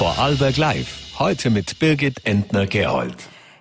Vorarlberg Live. Heute mit Birgit Entner-Gerold.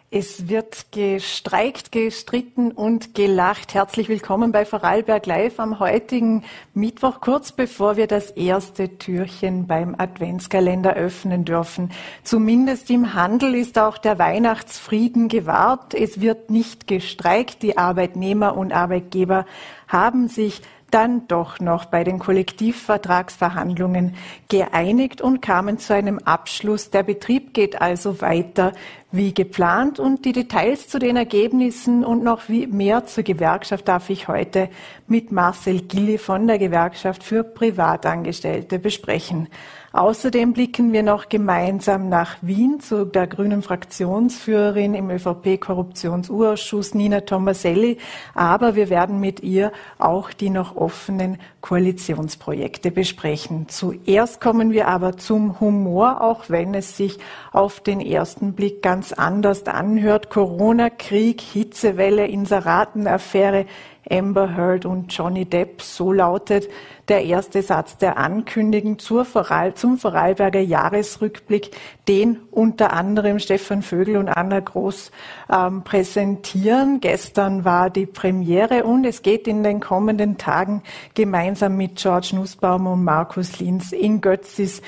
Es wird gestreikt, gestritten und gelacht. Herzlich willkommen bei Vorarlberg Live am heutigen Mittwoch, kurz bevor wir das erste Türchen beim Adventskalender öffnen dürfen. Zumindest im Handel ist auch der Weihnachtsfrieden gewahrt. Es wird nicht gestreikt. Die Arbeitnehmer und Arbeitgeber haben sich dann doch noch bei den Kollektivvertragsverhandlungen geeinigt und kamen zu einem Abschluss. Der Betrieb geht also weiter wie geplant und die Details zu den Ergebnissen und noch mehr zur Gewerkschaft darf ich heute mit Marcel Gilli von der Gewerkschaft für Privatangestellte besprechen. Außerdem blicken wir noch gemeinsam nach Wien zu der grünen Fraktionsführerin im ÖVP-Korruptionsurausschuss Nina Tomaselli. Aber wir werden mit ihr auch die noch offenen Koalitionsprojekte besprechen. Zuerst kommen wir aber zum Humor, auch wenn es sich auf den ersten Blick ganz anders anhört. Corona, Krieg, Hitzewelle, Inseratenaffäre, Amber Heard und Johnny Depp. So lautet der erste Satz der Ankündigung zur Voral, zum Vorarlberger Jahresrückblick, den unter anderem Stefan Vögel und Anna Groß ähm, präsentieren. Gestern war die Premiere und es geht in den kommenden Tagen gemeinsam mit George Nussbaum und Markus Linz in Götzis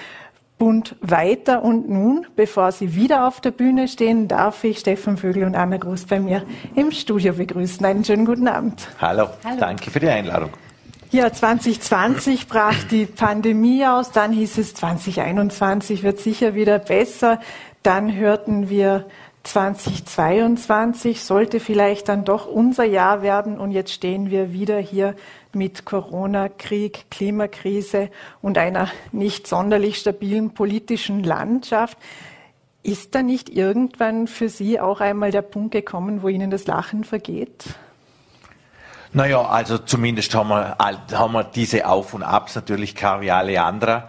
Bund weiter. Und nun, bevor Sie wieder auf der Bühne stehen, darf ich Stefan Vögel und Anna Groß bei mir im Studio begrüßen. Einen schönen guten Abend. Hallo, Hallo. danke für die Einladung. Ja, 2020 brach die Pandemie aus, dann hieß es 2021 wird sicher wieder besser. Dann hörten wir 2022 sollte vielleicht dann doch unser Jahr werden und jetzt stehen wir wieder hier mit Corona, Krieg, Klimakrise und einer nicht sonderlich stabilen politischen Landschaft. Ist da nicht irgendwann für Sie auch einmal der Punkt gekommen, wo Ihnen das Lachen vergeht? Naja, also zumindest haben wir, haben wir diese Auf- und Abs natürlich Karriale anderer.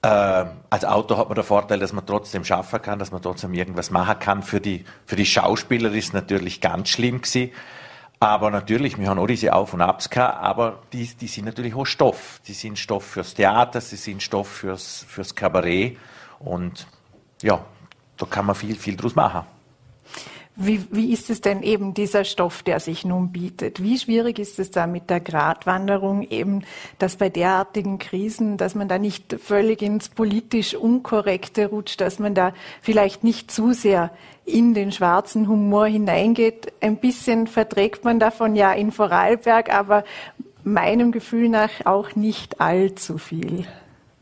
Äh, als Autor hat man den Vorteil, dass man trotzdem schaffen kann, dass man trotzdem irgendwas machen kann. Für die, für die Schauspieler ist es natürlich ganz schlimm gewesen. Aber natürlich, wir haben auch diese Auf- und Abs gehabt, aber die, die sind natürlich auch Stoff. Die sind Stoff fürs Theater, sie sind Stoff fürs, fürs Kabarett und ja, da kann man viel, viel draus machen. Wie, wie ist es denn eben dieser Stoff, der sich nun bietet? Wie schwierig ist es da mit der Gratwanderung eben, dass bei derartigen Krisen, dass man da nicht völlig ins politisch Unkorrekte rutscht, dass man da vielleicht nicht zu sehr in den schwarzen Humor hineingeht? Ein bisschen verträgt man davon ja in Vorarlberg, aber meinem Gefühl nach auch nicht allzu viel.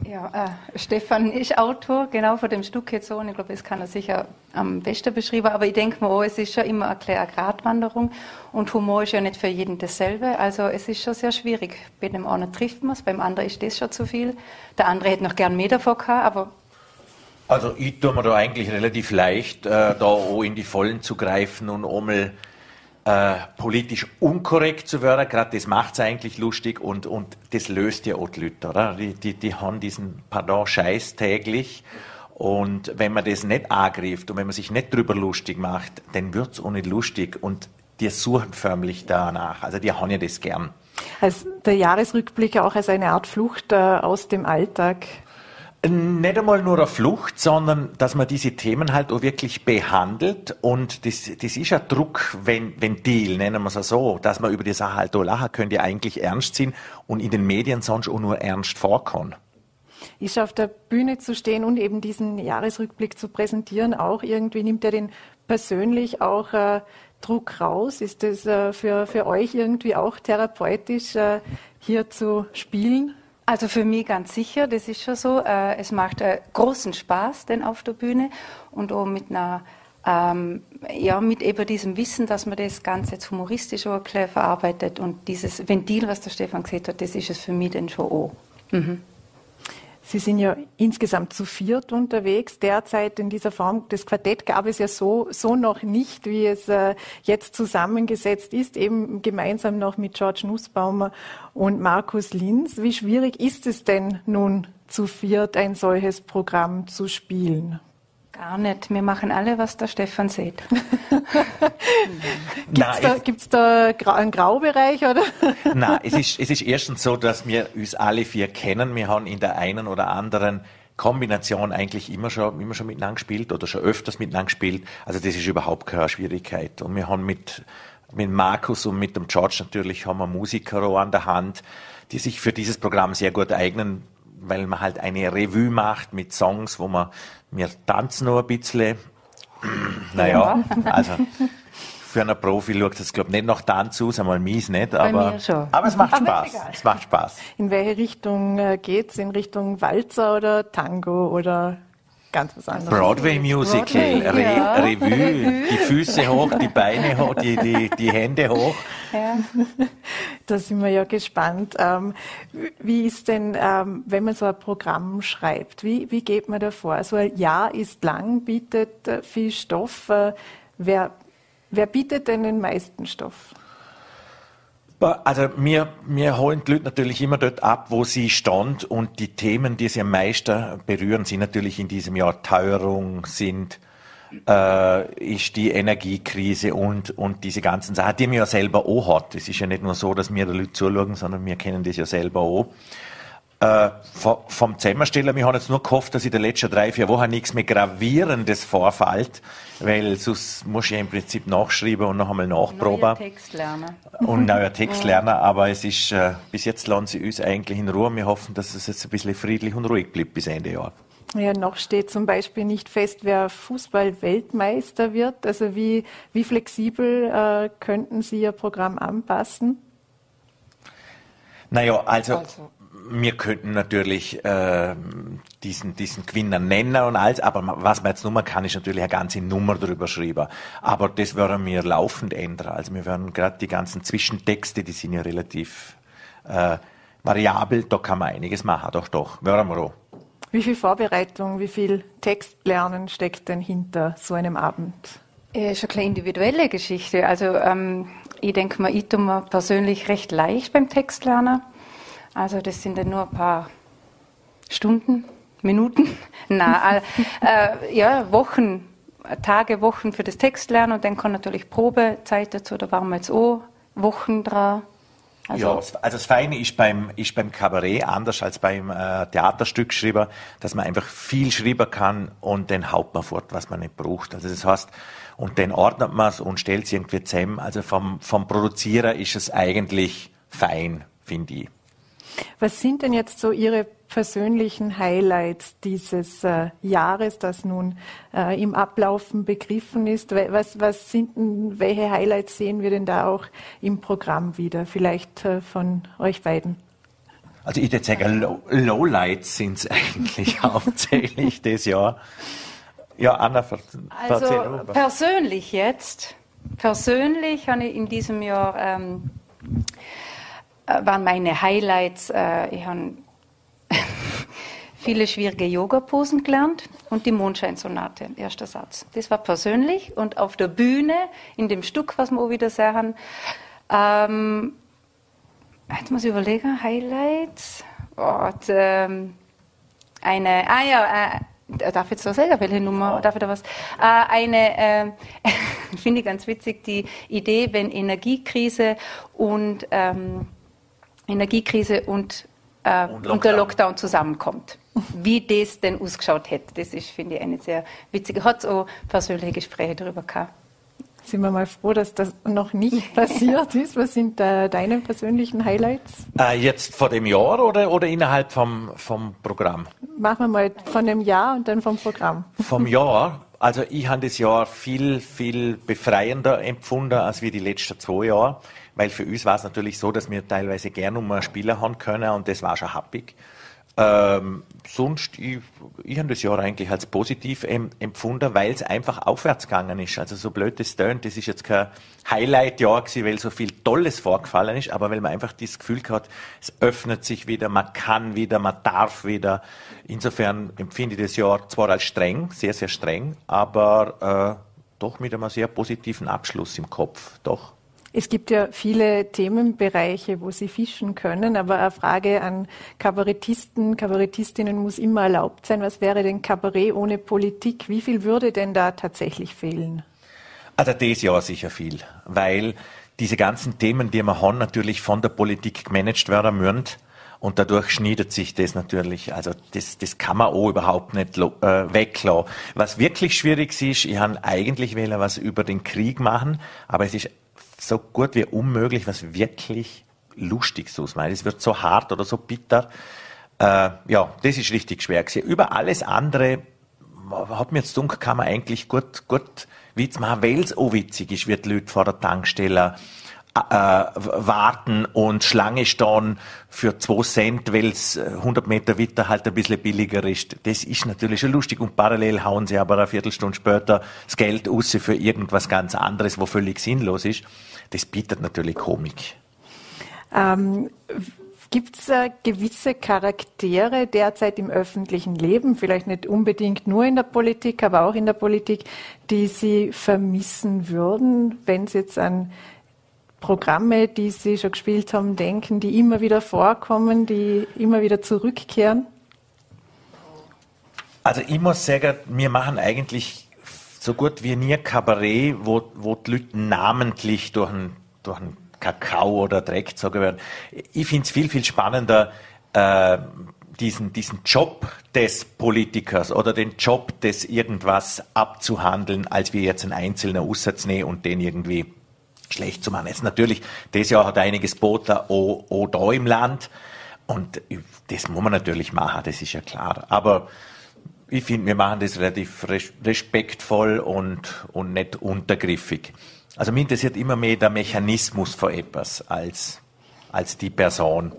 Ja, äh, Stefan ist Autor, genau von dem Stück jetzt so, und ich glaube, das kann er sicher am besten beschreiben, aber ich denke mir auch, es ist ja immer eine kleine Gratwanderung und Humor ist ja nicht für jeden dasselbe, also es ist schon sehr schwierig. Bei dem einen trifft man es, beim anderen ist das schon zu viel, der andere hätte noch gern mehr davon gehabt, aber also ich tue mir da eigentlich relativ leicht, äh, da auch in die Vollen zu greifen und einmal äh, politisch unkorrekt zu werden, gerade das macht es eigentlich lustig und, und das löst ja auch die Leute, oder? Die, die, die haben diesen, pardon, Scheiß täglich und wenn man das nicht angreift und wenn man sich nicht drüber lustig macht, dann wird es auch nicht lustig und die suchen förmlich danach, also die haben ja das gern. Also der Jahresrückblick auch als eine Art Flucht äh, aus dem Alltag nicht einmal nur eine Flucht, sondern dass man diese Themen halt auch wirklich behandelt und das, das ist ein Druckventil, nennen wir es so, dass man über die Sache halt auch lachen könnte, eigentlich ernst ziehen und in den Medien sonst auch nur ernst vorkommen. Ist auf der Bühne zu stehen und eben diesen Jahresrückblick zu präsentieren, auch irgendwie nimmt er den persönlich auch äh, Druck raus? Ist das äh, für, für euch irgendwie auch therapeutisch, äh, hier zu spielen? Also für mich ganz sicher, das ist schon so. Äh, es macht äh, großen Spaß, denn auf der Bühne und auch mit einer ähm, ja, mit eben diesem Wissen, dass man das Ganze jetzt humoristisch auch verarbeitet und dieses Ventil, was der Stefan gesagt hat, das ist es für mich dann schon auch. Mhm. Sie sind ja insgesamt zu viert unterwegs. Derzeit in dieser Form, das Quartett gab es ja so, so noch nicht, wie es äh, jetzt zusammengesetzt ist, eben gemeinsam noch mit George Nussbaumer und Markus Linz. Wie schwierig ist es denn nun zu viert ein solches Programm zu spielen? Gar nicht. Wir machen alle, was der Stefan sieht. Gibt es da, da einen Graubereich? Oder? Nein, es ist, es ist erstens so, dass wir uns alle vier kennen. Wir haben in der einen oder anderen Kombination eigentlich immer schon, immer schon miteinander gespielt oder schon öfters miteinander gespielt. Also das ist überhaupt keine Schwierigkeit. Und wir haben mit, mit Markus und mit dem George natürlich haben wir Musiker auch an der Hand, die sich für dieses Programm sehr gut eignen, weil man halt eine Revue macht mit Songs, wo man, wir tanzen noch ein bisschen. naja, also für einen Profi schaut es, glaube ich, nicht nach Tanz aus, einmal mies nicht, aber, aber es macht Spaß. Es macht Spaß. In welche Richtung äh, geht's? In Richtung Walzer oder Tango oder ganz was anderes? Broadway Musical, Broadway, Re ja. Revue, die Füße hoch, die Beine hoch, die, die, die Hände hoch. Ja. Da sind wir ja gespannt. Ähm, wie ist denn, ähm, wenn man so ein Programm schreibt, wie, wie geht man da vor? So ein Jahr ist lang, bietet äh, viel Stoff. Äh, wer Wer bietet denn den meisten Stoff? Also wir, wir holen die Leute natürlich immer dort ab, wo sie stand und die Themen, die sie am meisten berühren, sind natürlich in diesem Jahr Teuerung, sind äh, ist die Energiekrise und, und diese ganzen Sachen, die man ja selber auch hat. Es ist ja nicht nur so, dass wir den Leuten zuschauen, sondern wir kennen das ja selber auch. Äh, vom Zusammenstellen, wir haben jetzt nur gehofft, dass in den letzten drei, vier Wochen nichts mehr Gravierendes vorfällt, weil sonst muss ich ja im Prinzip nachschreiben und noch einmal nachproben. Neuer Text lernen. Und neuer Text lernen, aber es ist, äh, bis jetzt lassen sie uns eigentlich in Ruhe. Wir hoffen, dass es jetzt ein bisschen friedlich und ruhig bleibt bis Ende Jahr. Ja, noch steht zum Beispiel nicht fest, wer Fußball-Weltmeister wird. Also wie, wie flexibel äh, könnten Sie Ihr Programm anpassen? Naja, also, also wir könnten natürlich äh, diesen, diesen Gewinner nennen und alles, aber was man jetzt nur kann, ist natürlich eine ganze Nummer drüber schreiben. Aber das werden wir laufend ändern. Also wir werden gerade die ganzen Zwischentexte, die sind ja relativ äh, variabel, da kann man einiges machen, doch, doch, werden wir auch. Wie viel Vorbereitung, wie viel Textlernen steckt denn hinter so einem Abend? Ja, ist eine individuelle Geschichte. Also ähm, ich denke mal, ich tue mir persönlich recht leicht beim Textlernen. Also das sind dann nur ein paar Stunden, Minuten, na, äh, ja, Wochen, Tage, Wochen für das Textlernen und dann kommt natürlich Probezeit dazu, da waren wir jetzt auch Wochen dran. Also ja, also das Feine ist beim, ist beim Kabarett anders als beim äh, Theaterstück dass man einfach viel schreiben kann und dann haut man fort, was man nicht braucht. Also das heißt, und dann ordnet man es und stellt es irgendwie zusammen. Also vom, vom Produzierer ist es eigentlich fein, finde ich. Was sind denn jetzt so Ihre persönlichen Highlights dieses äh, Jahres, das nun äh, im Ablaufen begriffen ist? Was, was sind denn, welche Highlights sehen wir denn da auch im Programm wieder? Vielleicht äh, von euch beiden. Also ich würde sagen, Low Lowlights sind es eigentlich hauptsächlich das Jahr. Ja, Anna, also persönlich jetzt, persönlich habe ich in diesem Jahr ähm, äh, waren meine Highlights. Äh, ich habe viele schwierige Yoga-Posen gelernt und die Mondscheinsonate, erster Satz. Das war persönlich und auf der Bühne, in dem Stück, was wir auch wieder sehen, ähm, jetzt muss ich überlegen, Highlights. Und, ähm, eine, ah ja, äh, darf ich jetzt so sagen, welche Nummer, darf ich da was? Äh, eine, äh, finde ich ganz witzig, die Idee, wenn Energiekrise und ähm, Energiekrise und, äh, und, und, der Lockdown zusammenkommt. Wie das denn ausgeschaut hätte, das ist, finde ich, eine sehr witzige. Hat es auch persönliche Gespräche darüber gehabt. Sind wir mal froh, dass das noch nicht passiert ist. Was sind äh, deine persönlichen Highlights? Äh, jetzt vor dem Jahr oder, oder innerhalb vom, vom Programm? Machen wir mal von dem Jahr und dann vom Programm. Vom Jahr? Also ich habe das Jahr viel, viel befreiender empfunden als wie die letzten zwei Jahre weil für uns war es natürlich so, dass wir teilweise gerne um einen Spieler haben können und das war schon happig. Ähm, sonst, ich, ich habe das Jahr eigentlich als positiv empfunden, weil es einfach aufwärts gegangen ist. Also so blöd das tönt, das ist jetzt kein Highlight-Jahr gewesen, weil so viel Tolles vorgefallen ist, aber weil man einfach das Gefühl hat, es öffnet sich wieder, man kann wieder, man darf wieder. Insofern empfinde ich das Jahr zwar als streng, sehr, sehr streng, aber äh, doch mit einem sehr positiven Abschluss im Kopf, doch. Es gibt ja viele Themenbereiche, wo Sie fischen können, aber eine Frage an Kabarettisten, Kabarettistinnen muss immer erlaubt sein. Was wäre denn Kabarett ohne Politik? Wie viel würde denn da tatsächlich fehlen? Also das Jahr sicher viel, weil diese ganzen Themen, die wir haben, natürlich von der Politik gemanagt werden müssen. Und dadurch schneidet sich das natürlich, also das, das kann man auch überhaupt nicht äh, weglassen. Was wirklich schwierig ist, ich habe eigentlich wählen was über den Krieg machen, aber es ist so gut wie unmöglich, was wirklich lustig zu machen. Es wird so hart oder so bitter. Äh, ja, das ist richtig schwer gewesen. Über alles andere hat mir jetzt dunkel, kann man eigentlich gut, gut Witz machen, weil es auch witzig ist, wird Leute vor der Tankstelle äh, warten und Schlange stehen für zwei Cent, weil es 100 Meter weiter halt ein bisschen billiger ist. Das ist natürlich schon lustig und parallel hauen sie aber eine Viertelstunde später das Geld aus für irgendwas ganz anderes, wo völlig sinnlos ist. Das bietet natürlich Komik. Ähm, Gibt es äh, gewisse Charaktere derzeit im öffentlichen Leben, vielleicht nicht unbedingt nur in der Politik, aber auch in der Politik, die Sie vermissen würden, wenn Sie jetzt an Programme, die Sie schon gespielt haben, denken, die immer wieder vorkommen, die immer wieder zurückkehren? Also ich muss sagen, wir machen eigentlich so gut wie nie Kabarett, wo, wo die Leute namentlich durch einen, durch einen Kakao oder Dreck gezogen werden. Ich finde es viel, viel spannender, äh, diesen, diesen Job des Politikers oder den Job des irgendwas abzuhandeln, als wir jetzt einen einzelnen Aussatz und den irgendwie schlecht zu machen. Jetzt natürlich, das Jahr hat einiges Boot auch, auch da im Land und das muss man natürlich machen, das ist ja klar. Aber ich finde, wir machen das relativ respektvoll und, und nicht untergriffig. Also mich interessiert immer mehr der Mechanismus von etwas als, als die Person.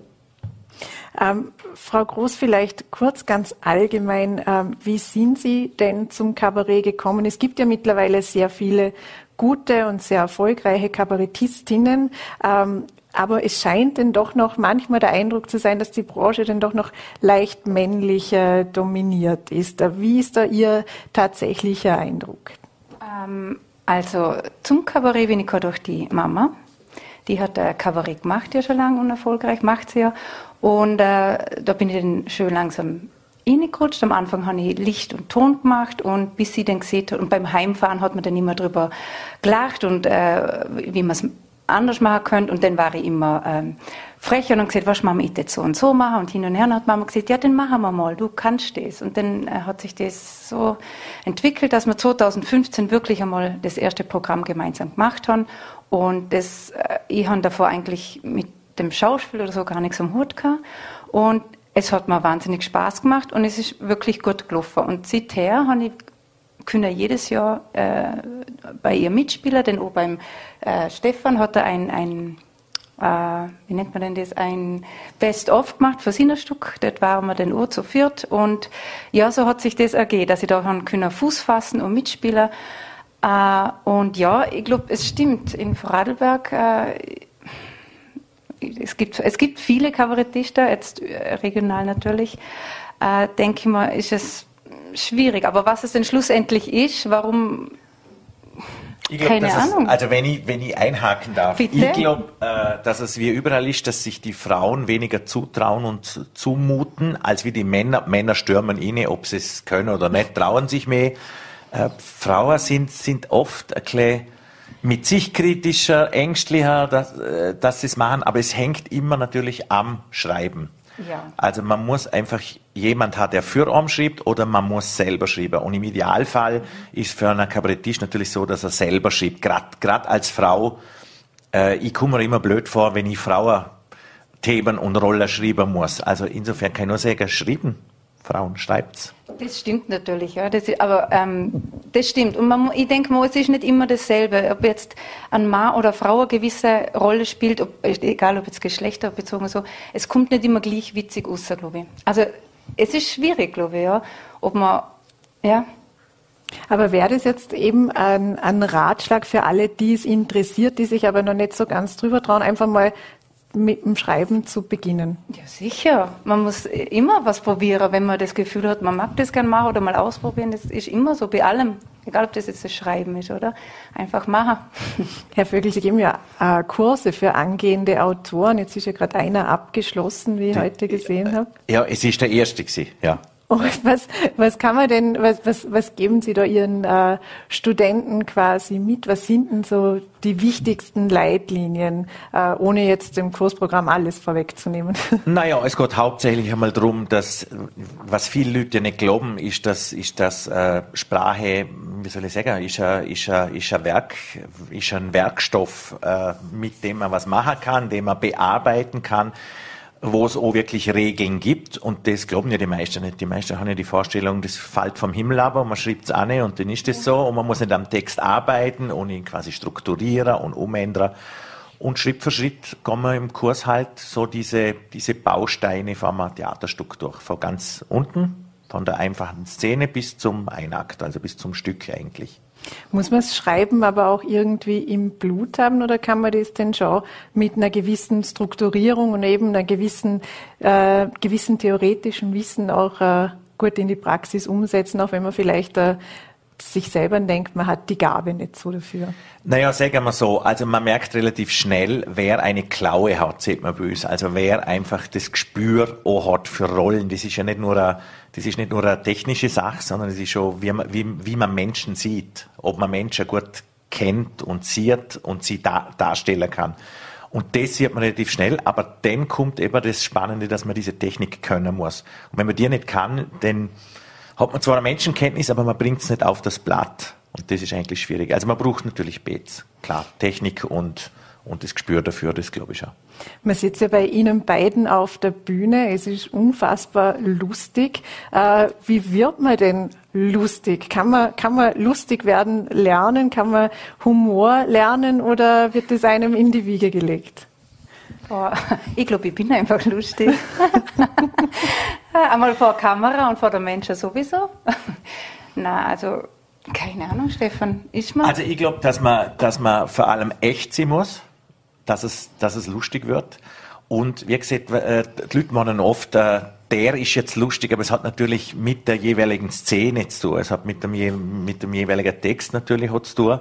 Ähm, Frau Groß, vielleicht kurz ganz allgemein, ähm, wie sind Sie denn zum Kabarett gekommen? Es gibt ja mittlerweile sehr viele gute und sehr erfolgreiche Kabarettistinnen. Ähm, aber es scheint denn doch noch manchmal der Eindruck zu sein, dass die Branche denn doch noch leicht männlich äh, dominiert ist. Wie ist da Ihr tatsächlicher Eindruck? Ähm, also zum Kabarett bin ich durch die Mama. Die hat äh, Kabarett gemacht ja schon lange und erfolgreich, macht sie ja. Und äh, da bin ich dann schön langsam reingerutscht. Am Anfang habe ich Licht und Ton gemacht und bis sie dann gesehen hat, und beim Heimfahren hat man dann immer drüber gelacht und äh, wie man es anders machen könnte. Und dann war ich immer ähm, frech und gesagt, was machen wir jetzt so und so machen? Und hin und her und hat Mama gesagt, ja, dann machen wir mal, du kannst das. Und dann äh, hat sich das so entwickelt, dass wir 2015 wirklich einmal das erste Programm gemeinsam gemacht haben. Und das, äh, ich habe davor eigentlich mit dem Schauspiel oder so gar nichts am Hut gehabt. Und es hat mir wahnsinnig Spaß gemacht und es ist wirklich gut gelaufen. Und seither habe ich können jedes Jahr äh, bei ihr mitspielen, denn auch beim äh, Stefan hat er ein, ein äh, wie nennt man denn das, ein Best-of gemacht für sein Stück. Dort waren wir dann auch zu viert und ja, so hat sich das ergeben, dass ich da können Fuß fassen und mitspielen. Äh, und ja, ich glaube, es stimmt, in Vorarlberg äh, es gibt, es gibt viele Kabarettisten, jetzt äh, regional natürlich, äh, denke ich mal, ist es schwierig. Aber was es denn schlussendlich ist, warum ich glaub, Keine Ahnung. Es, also wenn ich, wenn ich einhaken darf, Bitte? ich glaube, äh, dass es wie überall ist, dass sich die Frauen weniger zutrauen und zumuten, als wie die Männer. Männer stürmen inne, ob sie es können oder nicht, trauen sich mehr. Äh, Frauen sind, sind oft ein bisschen mit sich kritischer, ängstlicher, dass, äh, dass sie es machen, aber es hängt immer natürlich am Schreiben. Ja. Also man muss einfach jemand hat, der für einen schreibt, oder man muss selber schreiben. Und im Idealfall ist für einen Kabarettist natürlich so, dass er selber schreibt. Gerade als Frau, äh, ich komme mir immer blöd vor, wenn ich Frauen Themen und Rollen schreiben muss. Also insofern kann ich nur sagen, schreiben Frauen schreibt's. Das stimmt natürlich, ja. Das ist, aber ähm, das stimmt. Und man, ich denke mal, es ist nicht immer dasselbe, ob jetzt ein Mann oder eine Frau eine gewisse Rolle spielt, ob, egal ob jetzt geschlechterbezogen oder so. Es kommt nicht immer gleich witzig raus, glaube ich. Also es ist schwierig, glaube ich, ja. Ob man, ja. Aber wäre das jetzt eben ein, ein Ratschlag für alle, die es interessiert, die sich aber noch nicht so ganz drüber trauen, einfach mal mit dem Schreiben zu beginnen? Ja, sicher. Man muss immer was probieren, wenn man das Gefühl hat, man mag das gerne machen oder mal ausprobieren. Das ist immer so bei allem. Egal, ob das jetzt das Schreiben ist, oder? Einfach machen. Herr Vögel, Sie geben ja äh, Kurse für angehende Autoren. Jetzt ist ja gerade einer abgeschlossen, wie ich Die, heute gesehen habe. Ja, es ist der erste gewesen, ja. Und was, was kann man denn, was, was, was geben Sie da Ihren äh, Studenten quasi mit? Was sind denn so die wichtigsten Leitlinien, äh, ohne jetzt im Kursprogramm alles vorwegzunehmen? Naja, es geht hauptsächlich einmal darum, dass, was viele Leute nicht glauben, ist, dass, ist, dass äh, Sprache, wie soll ich sagen, ist ein, ist ein, ist ein Werk, ist ein Werkstoff, äh, mit dem man was machen kann, den man bearbeiten kann wo es auch wirklich Regeln gibt. Und das glauben ja die meisten nicht. Die meisten haben ja die Vorstellung, das fällt vom Himmel aber und man schreibt es an und dann ist das so. Und man muss nicht am Text arbeiten und ihn quasi strukturieren und umändern. Und Schritt für Schritt kommen wir im Kurs halt so diese, diese Bausteine vom Theaterstück durch. Von ganz unten, von der einfachen Szene bis zum Einakt, also bis zum Stück eigentlich. Muss man das Schreiben aber auch irgendwie im Blut haben oder kann man das denn schon mit einer gewissen Strukturierung und eben einer gewissen, äh, gewissen theoretischen Wissen auch äh, gut in die Praxis umsetzen, auch wenn man vielleicht äh, sich selber denkt, man hat die Gabe nicht so dafür? Naja, sagen wir so, also man merkt relativ schnell, wer eine Klaue hat, sieht man böse. Also wer einfach das Gespür auch hat für Rollen. Das ist ja nicht nur eine, das ist nicht nur eine technische Sache, sondern es ist schon, wie man, wie, wie man Menschen sieht. Ob man Menschen gut kennt und sieht und sie da, darstellen kann. Und das sieht man relativ schnell, aber dann kommt eben das Spannende, dass man diese Technik können muss. Und wenn man die nicht kann, dann hat man zwar eine Menschenkenntnis, aber man bringt es nicht auf das Blatt. Und das ist eigentlich schwierig. Also man braucht natürlich Bets, klar, Technik und, und das Gespür dafür, das glaube ich auch. Man sitzt ja bei Ihnen beiden auf der Bühne. Es ist unfassbar lustig. Äh, wie wird man denn lustig? Kann man, kann man lustig werden lernen? Kann man Humor lernen oder wird das einem in die Wiege gelegt? Oh, ich glaube, ich bin einfach lustig. Einmal vor Kamera und vor der Menschen sowieso. Na, also keine Ahnung, Stefan, ist man? Also ich glaube, dass man, dass man vor allem echt sein muss, dass es, dass es lustig wird. Und wie gesagt, äh, die Leute meinen oft, äh, der ist jetzt lustig, aber es hat natürlich mit der jeweiligen Szene zu tun. Es hat mit dem, mit dem jeweiligen Text natürlich zu tun.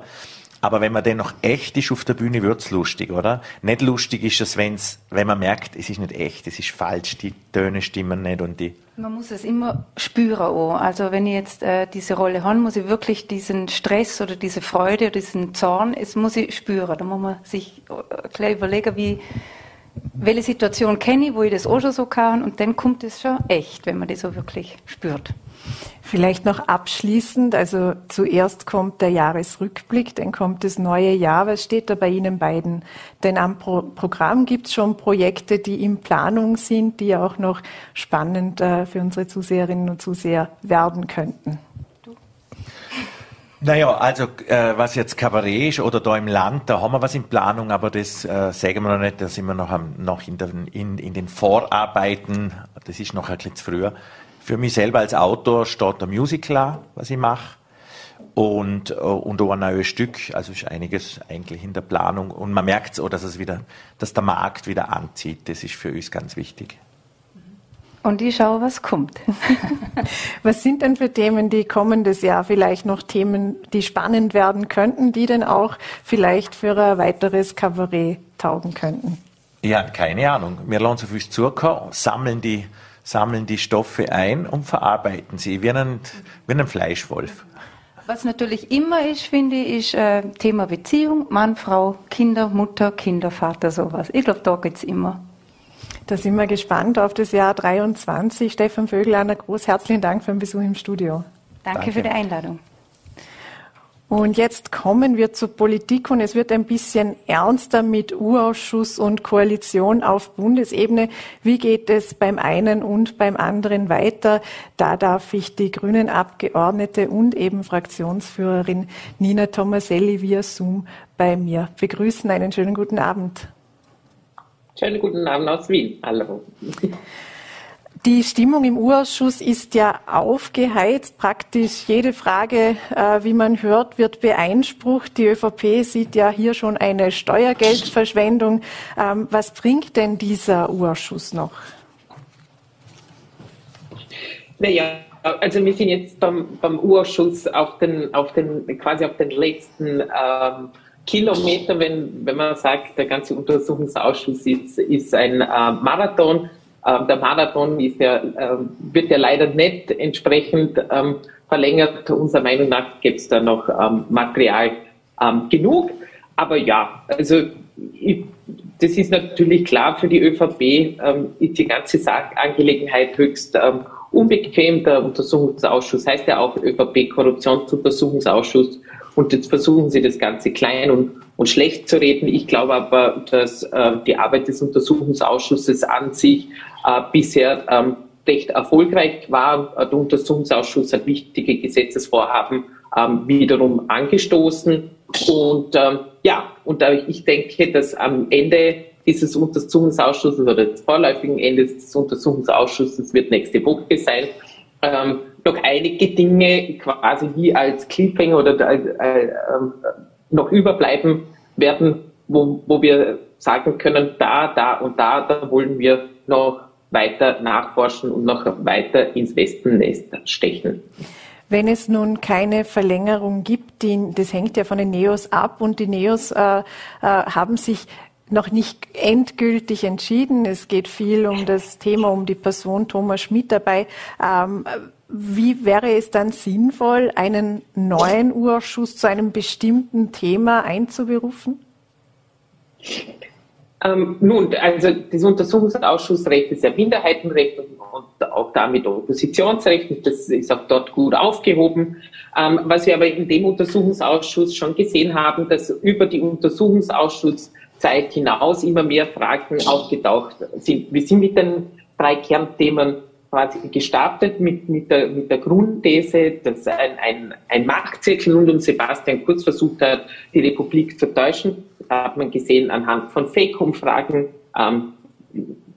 Aber wenn man dann noch echt ist auf der Bühne, wird's lustig, oder? Nicht lustig ist es, wenn's, wenn man merkt, es ist nicht echt, es ist falsch, die Töne stimmen nicht und die. Man muss es immer spüren auch. Also wenn ich jetzt äh, diese Rolle habe, muss ich wirklich diesen Stress oder diese Freude, diesen Zorn, es muss ich spüren. Da muss man sich äh, gleich überlegen, wie, welche Situation kenne ich, wo ich das auch schon so kann und dann kommt es schon echt, wenn man das so wirklich spürt. Vielleicht noch abschließend, also zuerst kommt der Jahresrückblick, dann kommt das neue Jahr. Was steht da bei Ihnen beiden? Denn am Pro Programm gibt es schon Projekte, die in Planung sind, die auch noch spannend äh, für unsere Zuseherinnen und Zuseher werden könnten. Naja, also äh, was jetzt Kabarett ist oder da im Land, da haben wir was in Planung, aber das äh, sagen wir noch nicht, da sind wir noch, am, noch in, den, in, in den Vorarbeiten, das ist noch ein bisschen zu früher. Für mich selber als Autor steht der Musical was ich mache. Und, äh, und auch ein neues Stück, also ist einiges eigentlich in der Planung. Und man merkt auch, dass es wieder, dass der Markt wieder anzieht. Das ist für uns ganz wichtig. Und ich schaue, was kommt. was sind denn für Themen, die kommendes Jahr vielleicht noch Themen, die spannend werden könnten, die denn auch vielleicht für ein weiteres Kabarett taugen könnten? Ja, keine Ahnung. Wir lassen so viel zukommen, sammeln die sammeln die Stoffe ein und verarbeiten sie wie ein, wie ein Fleischwolf. Was natürlich immer ist, finde ich, ist äh, Thema Beziehung, Mann, Frau, Kinder, Mutter, Kinder, Vater, sowas. Ich glaube, da geht es immer. Da sind wir gespannt auf das Jahr 23. Stefan Vögel, Anna Groß, herzlichen Dank für den Besuch im Studio. Danke, Danke. für die Einladung. Und jetzt kommen wir zur Politik und es wird ein bisschen ernster mit U-Ausschuss und Koalition auf Bundesebene. Wie geht es beim einen und beim anderen weiter? Da darf ich die Grünen Abgeordnete und eben Fraktionsführerin Nina Tomaselli via Zoom bei mir begrüßen. Einen schönen guten Abend. Schönen guten Abend aus Wien. Hallo. Die Stimmung im Urausschuss ist ja aufgeheizt. Praktisch jede Frage, äh, wie man hört, wird beeinsprucht. Die ÖVP sieht ja hier schon eine Steuergeldverschwendung. Ähm, was bringt denn dieser Urausschuss noch? Naja, also wir sind jetzt beim, beim Urausschuss auf den, auf den, quasi auf den letzten ähm, Kilometer, wenn, wenn man sagt, der ganze Untersuchungsausschuss ist, ist ein äh, Marathon der Marathon ist ja, ähm, wird ja leider nicht entsprechend ähm, verlängert. Unserer Meinung nach gibt es da noch ähm, Material ähm, genug. Aber ja, also ich, das ist natürlich klar für die ÖVP, ähm, ist die ganze Angelegenheit höchst ähm, unbequem. Der Untersuchungsausschuss heißt ja auch ÖVP-Korruptionsuntersuchungsausschuss. Und jetzt versuchen sie das Ganze klein und, und schlecht zu reden. Ich glaube aber, dass äh, die Arbeit des Untersuchungsausschusses an sich bisher ähm, recht erfolgreich war. Der Untersuchungsausschuss hat wichtige Gesetzesvorhaben ähm, wiederum angestoßen. Und ähm, ja, und äh, ich denke, dass am Ende dieses Untersuchungsausschusses oder des vorläufigen Endes des Untersuchungsausschusses wird nächste Woche sein, ähm, noch einige Dinge quasi wie als Cliffhanger oder äh, äh, noch überbleiben werden, wo, wo wir sagen können, da, da und da, da wollen wir noch weiter nachforschen und noch weiter ins Wespennest stechen. Wenn es nun keine Verlängerung gibt, die, das hängt ja von den Neos ab und die Neos äh, äh, haben sich noch nicht endgültig entschieden. Es geht viel um das Thema, um die Person Thomas Schmidt dabei. Ähm, wie wäre es dann sinnvoll, einen neuen Urschuss zu einem bestimmten Thema einzuberufen? Ähm, nun, also das Untersuchungsausschussrecht ist ja Minderheitenrecht und, und auch damit Oppositionsrecht. Und das ist auch dort gut aufgehoben. Ähm, was wir aber in dem Untersuchungsausschuss schon gesehen haben, dass über die Untersuchungsausschusszeit hinaus immer mehr Fragen aufgetaucht sind. Wir sind mit den drei Kernthemen quasi gestartet mit, mit, der, mit der Grundthese, dass ein, ein, ein Machtzirkel rund um Sebastian Kurz versucht hat, die Republik zu täuschen. Hat man gesehen anhand von Fake-Umfragen, ähm,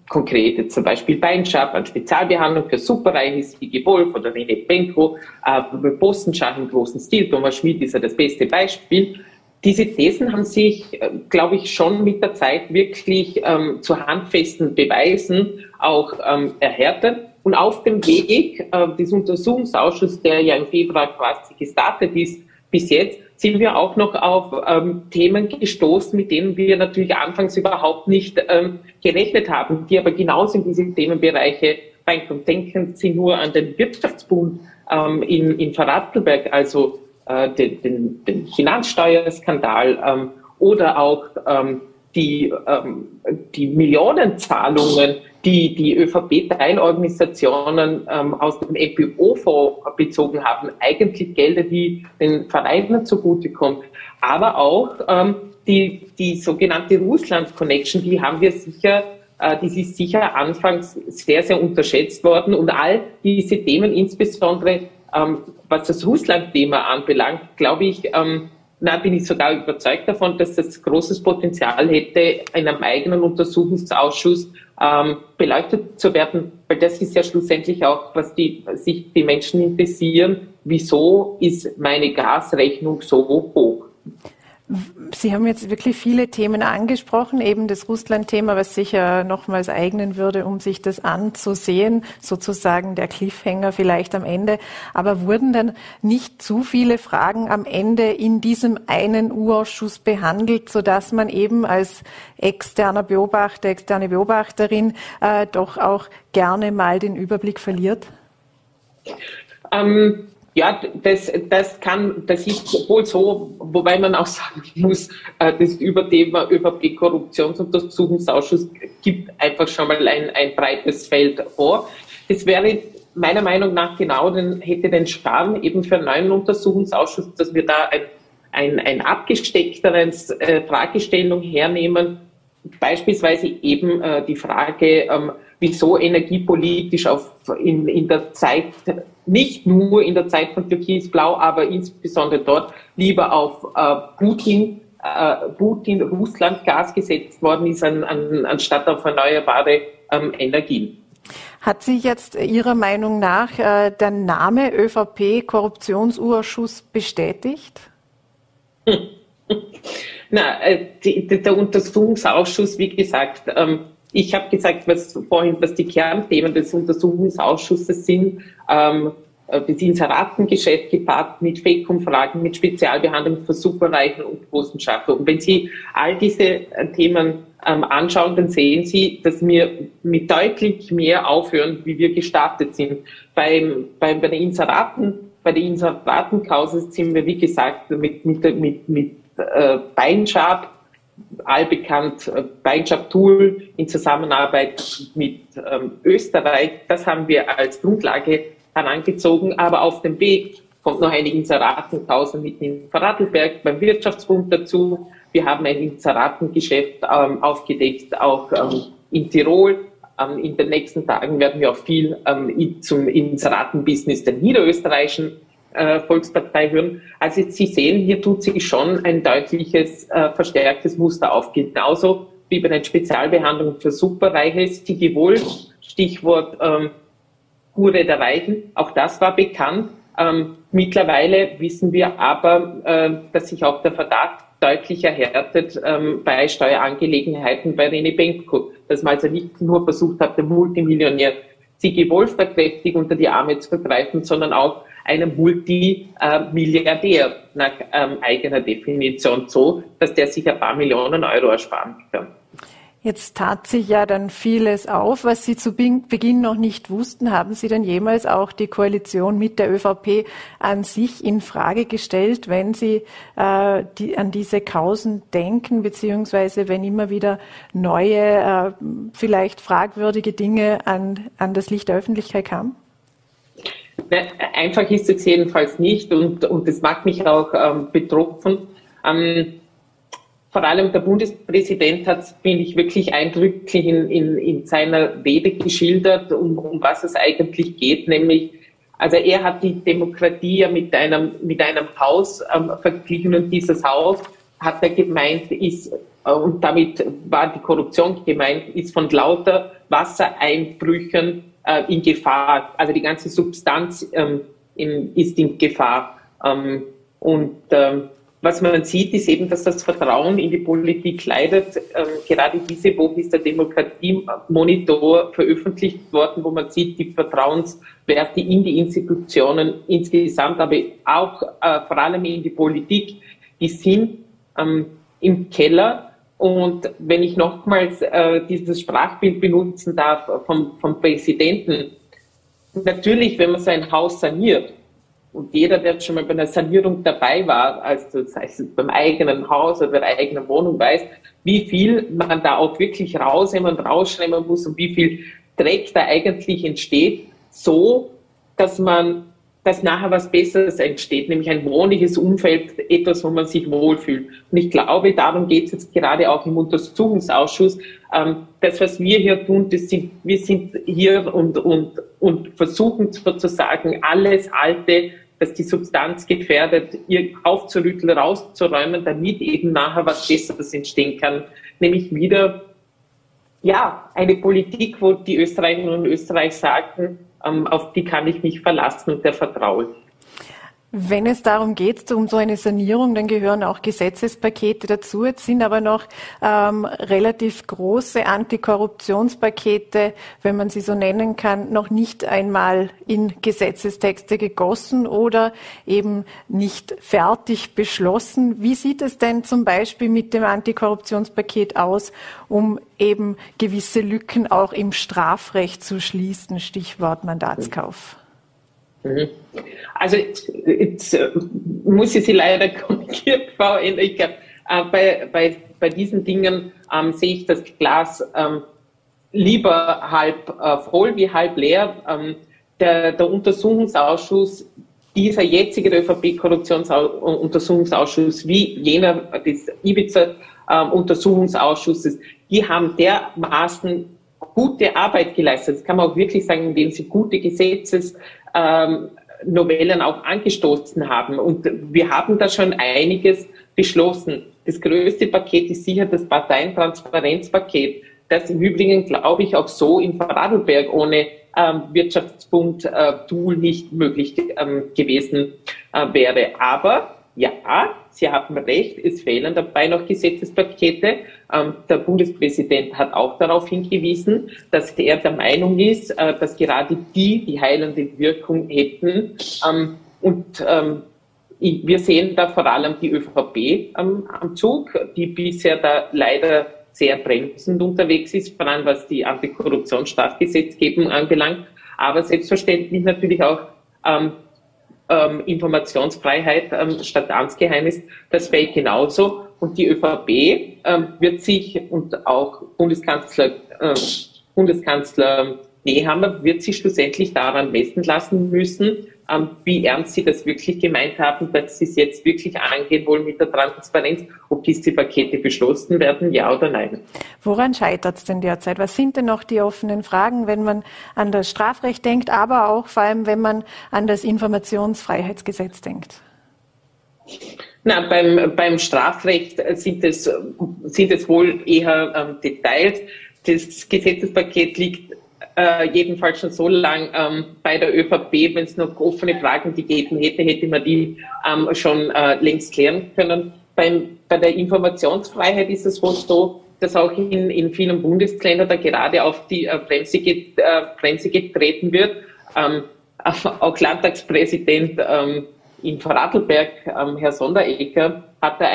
konkrete zum Beispiel Beinschab an Spezialbehandlung für Superreiches wie Wolf oder René Benko, äh, Postenschach im großen Stil, Thomas Schmidt ist ja das beste Beispiel. Diese Thesen haben sich, äh, glaube ich, schon mit der Zeit wirklich ähm, zu handfesten Beweisen auch ähm, erhärtet. Und auf dem Weg äh, des Untersuchungsausschusses, der ja im Februar quasi gestartet ist, bis jetzt, sind wir auch noch auf ähm, Themen gestoßen, mit denen wir natürlich anfangs überhaupt nicht ähm, gerechnet haben, die aber genauso in diese Themenbereiche reinkommen. Denken Sie nur an den Wirtschaftsbund ähm, in, in Vorarlberg, also äh, den, den, den Finanzsteuerskandal ähm, oder auch ähm, die, ähm, die Millionenzahlungen die die ÖVP-Teilorganisationen ähm, aus dem EPO-Fonds bezogen haben, eigentlich Gelder, die den Vereinen zugutekommen, aber auch ähm, die, die sogenannte Russland-Connection, die haben wir sicher, äh, die ist sicher anfangs sehr, sehr unterschätzt worden. Und all diese Themen, insbesondere ähm, was das Russland-Thema anbelangt, glaube ich, ähm, na, bin ich sogar überzeugt davon, dass das großes Potenzial hätte, in einem eigenen Untersuchungsausschuss ähm, beleuchtet zu werden, weil das ist ja schlussendlich auch, was die, sich die Menschen interessieren. Wieso ist meine Gasrechnung so hoch? Sie haben jetzt wirklich viele Themen angesprochen, eben das Russland-Thema, was sicher nochmals eignen würde, um sich das anzusehen, sozusagen der Cliffhanger vielleicht am Ende. Aber wurden dann nicht zu viele Fragen am Ende in diesem einen U-Ausschuss behandelt, sodass man eben als externer Beobachter, externe Beobachterin äh, doch auch gerne mal den Überblick verliert? Ähm ja, das, das kann, das ist wohl so, wobei man auch sagen muss, äh, das Überthema ÖVP-Korruptionsuntersuchungsausschuss gibt einfach schon mal ein, ein breites Feld vor. Es wäre meiner Meinung nach genau den, hätte den Charme eben für einen neuen Untersuchungsausschuss, dass wir da ein, ein, ein abgesteckteres äh, Fragestellung hernehmen, beispielsweise eben äh, die Frage, ähm, wieso energiepolitisch auf, in, in der Zeit, nicht nur in der Zeit von Türkis-Blau, aber insbesondere dort lieber auf äh, Putin, äh, Putin, Russland Gas gesetzt worden ist, an, an, anstatt auf erneuerbare ähm, Energien. Hat sich jetzt Ihrer Meinung nach äh, der Name ÖVP-Korruptionsurschuss bestätigt? Na, äh, die, der Untersuchungsausschuss, wie gesagt, ähm, ich habe gesagt, was vorhin, was die Kernthemen des Untersuchungsausschusses sind. Ähm, äh, das Inseratengeschäft gepaart mit Fake-Umfragen, mit Spezialbehandlung für Superreichen und großen Schaffe. Und wenn Sie all diese äh, Themen ähm, anschauen, dann sehen Sie, dass wir mit deutlich mehr aufhören, wie wir gestartet sind. Beim, beim, bei den Inseraten, bei der Inseratenkause sind wir, wie gesagt, mit, mit, mit, mit äh, Beinschab, allbekannt äh, Beinschab Tool in Zusammenarbeit mit ähm, Österreich. Das haben wir als Grundlage herangezogen, aber auf dem Weg kommt noch eine Inseratenkause mitten in Vorarlberg beim Wirtschaftsbund dazu. Wir haben ein Inseratengeschäft ähm, aufgedeckt, auch ähm, in Tirol. Ähm, in den nächsten Tagen werden wir auch viel ähm, zum Inseratenbusiness der niederösterreichischen äh, Volkspartei hören. Also Sie sehen, hier tut sich schon ein deutliches, äh, verstärktes Muster auf. Genauso wie bei den Spezialbehandlungen für Superreiche, Stichwohl, Stichwort ähm, Hure der Reichen, auch das war bekannt. Ähm, mittlerweile wissen wir aber, äh, dass sich auch der Verdacht deutlich erhärtet ähm, bei Steuerangelegenheiten bei René Benko, dass man also nicht nur versucht hat, den Multimillionär Sigi Wolf da kräftig unter die Arme zu greifen, sondern auch einem Multimilliardär nach ähm, eigener Definition so, dass der sich ein paar Millionen Euro ersparen kann. Jetzt tat sich ja dann vieles auf, was Sie zu Beginn noch nicht wussten. Haben Sie denn jemals auch die Koalition mit der ÖVP an sich in Frage gestellt, wenn Sie äh, die, an diese Kausen denken, beziehungsweise wenn immer wieder neue, äh, vielleicht fragwürdige Dinge an, an das Licht der Öffentlichkeit kamen? Einfach ist es jedenfalls nicht und, und das macht mich auch ähm, betroffen. Ähm, vor allem der Bundespräsident hat, finde ich, wirklich eindrücklich in, in, in seiner Rede geschildert, um, um was es eigentlich geht, nämlich also er hat die Demokratie ja mit einem, mit einem Haus ähm, verglichen und dieses Haus, hat er gemeint, ist, äh, und damit war die Korruption gemeint, ist von lauter Wassereinbrüchen äh, in Gefahr. Also die ganze Substanz ähm, in, ist in Gefahr. Ähm, und ähm, was man sieht, ist eben, dass das Vertrauen in die Politik leidet. Ähm, gerade diese Woche ist der Demokratiemonitor veröffentlicht worden, wo man sieht, die Vertrauenswerte in die Institutionen insgesamt, aber auch äh, vor allem in die Politik, die sind ähm, im Keller. Und wenn ich nochmals äh, dieses Sprachbild benutzen darf vom, vom Präsidenten, natürlich, wenn man sein Haus saniert, und jeder, der schon mal bei einer Sanierung dabei war, also sei es beim eigenen Haus oder der eigenen Wohnung, weiß, wie viel man da auch wirklich rausnehmen und rausschneiden muss und wie viel Dreck da eigentlich entsteht, so, dass man, dass nachher was Besseres entsteht, nämlich ein wohnliches Umfeld, etwas, wo man sich wohlfühlt. Und ich glaube, darum geht es jetzt gerade auch im Untersuchungsausschuss. Ähm, das, was wir hier tun, das sind, wir sind hier und, und, und versuchen sozusagen alles Alte dass die Substanz gefährdet, ihr aufzurütteln, rauszuräumen, damit eben nachher was Besseres entstehen kann. Nämlich wieder, ja, eine Politik, wo die Österreicherinnen und Österreicher sagen, auf die kann ich mich verlassen und der vertraue ich. Wenn es darum geht, um so eine Sanierung, dann gehören auch Gesetzespakete dazu. Jetzt sind aber noch ähm, relativ große Antikorruptionspakete, wenn man sie so nennen kann, noch nicht einmal in Gesetzestexte gegossen oder eben nicht fertig beschlossen. Wie sieht es denn zum Beispiel mit dem Antikorruptionspaket aus, um eben gewisse Lücken auch im Strafrecht zu schließen? Stichwort Mandatskauf. Mhm. Also jetzt, äh, muss ich Sie leider korrigieren, Frau Enriker. Äh, bei, bei, bei diesen Dingen ähm, sehe ich das Glas ähm, lieber halb äh, voll wie halb leer. Ähm, der, der Untersuchungsausschuss, dieser jetzige ÖVP-Korruptionsuntersuchungsausschuss wie jener des Ibiza-Untersuchungsausschusses, die haben dermaßen gute Arbeit geleistet. Das kann man auch wirklich sagen, indem sie gute Gesetzes ähm, auch angestoßen haben. Und wir haben da schon einiges beschlossen. Das größte Paket ist sicher das Parteientransparenzpaket, das im Übrigen, glaube ich, auch so in Vorarlberg ohne ähm, Wirtschaftsbund-Tool äh, nicht möglich ähm, gewesen äh, wäre. Aber ja, Sie haben recht, es fehlen dabei noch Gesetzespakete. Ähm, der Bundespräsident hat auch darauf hingewiesen, dass er der Meinung ist, äh, dass gerade die die heilende Wirkung hätten. Ähm, und ähm, wir sehen da vor allem die ÖVP am, Zug, die bisher da leider sehr bremsend unterwegs ist, vor allem was die Antikorruptionsstrafgesetzgebung anbelangt, aber selbstverständlich natürlich auch ähm, Informationsfreiheit ähm, statt Amtsgeheimnis, das fällt genauso. Und die ÖVP ähm, wird sich und auch Bundeskanzler, äh, Bundeskanzler Nehammer wird sich schlussendlich daran messen lassen müssen, ähm, wie ernst Sie das wirklich gemeint haben, dass Sie es jetzt wirklich angehen wollen mit der Transparenz, ob diese Pakete beschlossen werden, ja oder nein. Woran scheitert es denn derzeit? Was sind denn noch die offenen Fragen, wenn man an das Strafrecht denkt, aber auch vor allem, wenn man an das Informationsfreiheitsgesetz denkt? Na, beim, beim Strafrecht sind es, sind es wohl eher ähm, Details. Das Gesetzespaket liegt äh, jedenfalls schon so lang ähm, bei der ÖVP, wenn es noch offene Fragen gegeben hätte, hätte man die ähm, schon äh, längst klären können. Beim, bei der Informationsfreiheit ist es wohl so, dass auch in, in vielen Bundesländern da gerade auf die äh, Bremse, get, äh, Bremse getreten wird. Ähm, auch Landtagspräsident ähm, in Vorarlberg, ähm, Herr Sonderegger, hat da,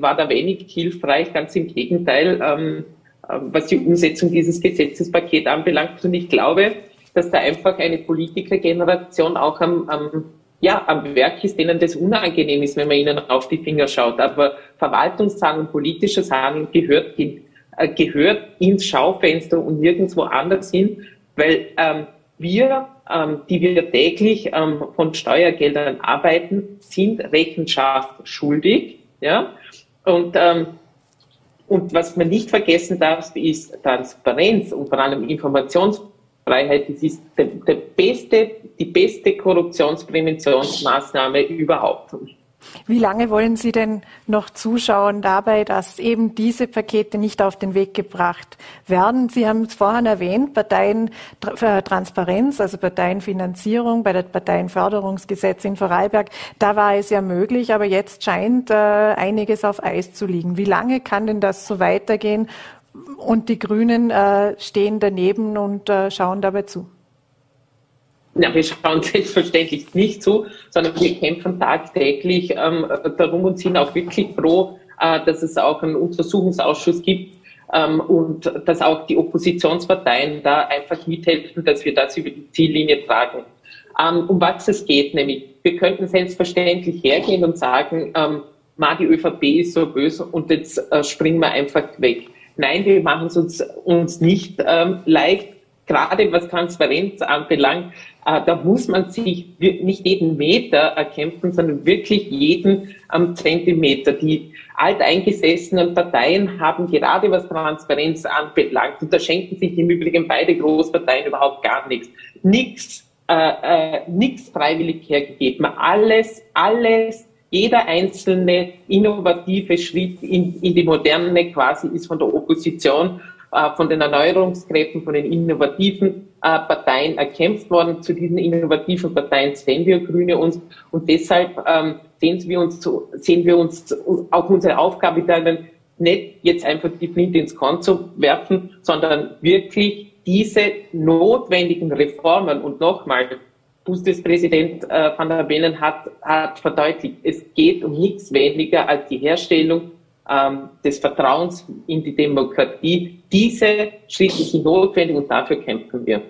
war da wenig hilfreich, ganz im Gegenteil. Ähm, was die Umsetzung dieses Gesetzespakets anbelangt. Und ich glaube, dass da einfach eine Politikergeneration auch am, am, ja, am Werk ist, denen das unangenehm ist, wenn man ihnen auf die Finger schaut. Aber Verwaltungszahlen und politisches Handeln gehört, äh, gehört ins Schaufenster und nirgendwo anders hin, weil ähm, wir, ähm, die wir täglich ähm, von Steuergeldern arbeiten, sind Rechenschaft schuldig. Ja? Und ähm, und was man nicht vergessen darf, ist Transparenz und vor allem Informationsfreiheit. Das ist der, der beste, die beste Korruptionspräventionsmaßnahme überhaupt. Wie lange wollen Sie denn noch zuschauen dabei, dass eben diese Pakete nicht auf den Weg gebracht werden? Sie haben es vorhin erwähnt, Parteientransparenz, also Parteienfinanzierung bei der Parteienförderungsgesetz in Vorarlberg, da war es ja möglich, aber jetzt scheint äh, einiges auf Eis zu liegen. Wie lange kann denn das so weitergehen? Und die Grünen äh, stehen daneben und äh, schauen dabei zu. Ja, wir schauen selbstverständlich nicht zu, sondern wir kämpfen tagtäglich ähm, darum und sind auch wirklich froh, äh, dass es auch einen Untersuchungsausschuss gibt ähm, und dass auch die Oppositionsparteien da einfach mithelfen, dass wir das über die Ziellinie tragen. Ähm, um was es geht, nämlich wir könnten selbstverständlich hergehen und sagen, ähm, Ma, die ÖVP ist so böse und jetzt äh, springen wir einfach weg. Nein, wir machen es uns, uns nicht ähm, leicht, gerade was Transparenz anbelangt, äh, da muss man sich nicht jeden Meter erkämpfen, sondern wirklich jeden ähm, Zentimeter. Die alteingesessenen Parteien haben gerade was Transparenz anbelangt, und da schenken sich im Übrigen beide Großparteien überhaupt gar nichts. Nichts, äh, äh, nichts freiwillig hergegeben. Alles, alles jeder einzelne innovative Schritt in, in die Moderne quasi ist von der Opposition von den Erneuerungskräften, von den innovativen äh, Parteien erkämpft worden. Zu diesen innovativen Parteien sehen wir Grüne uns und deshalb ähm, sehen wir uns, sehen wir uns auch unsere Aufgabe darin, nicht jetzt einfach die Flinte ins Korn zu werfen, sondern wirklich diese notwendigen Reformen und nochmal, Bundespräsident äh, van der Bellen hat, hat verdeutlicht, es geht um nichts weniger als die Herstellung ähm, des Vertrauens in die Demokratie. Diese Schritte sind notwendig und dafür kämpfen wir.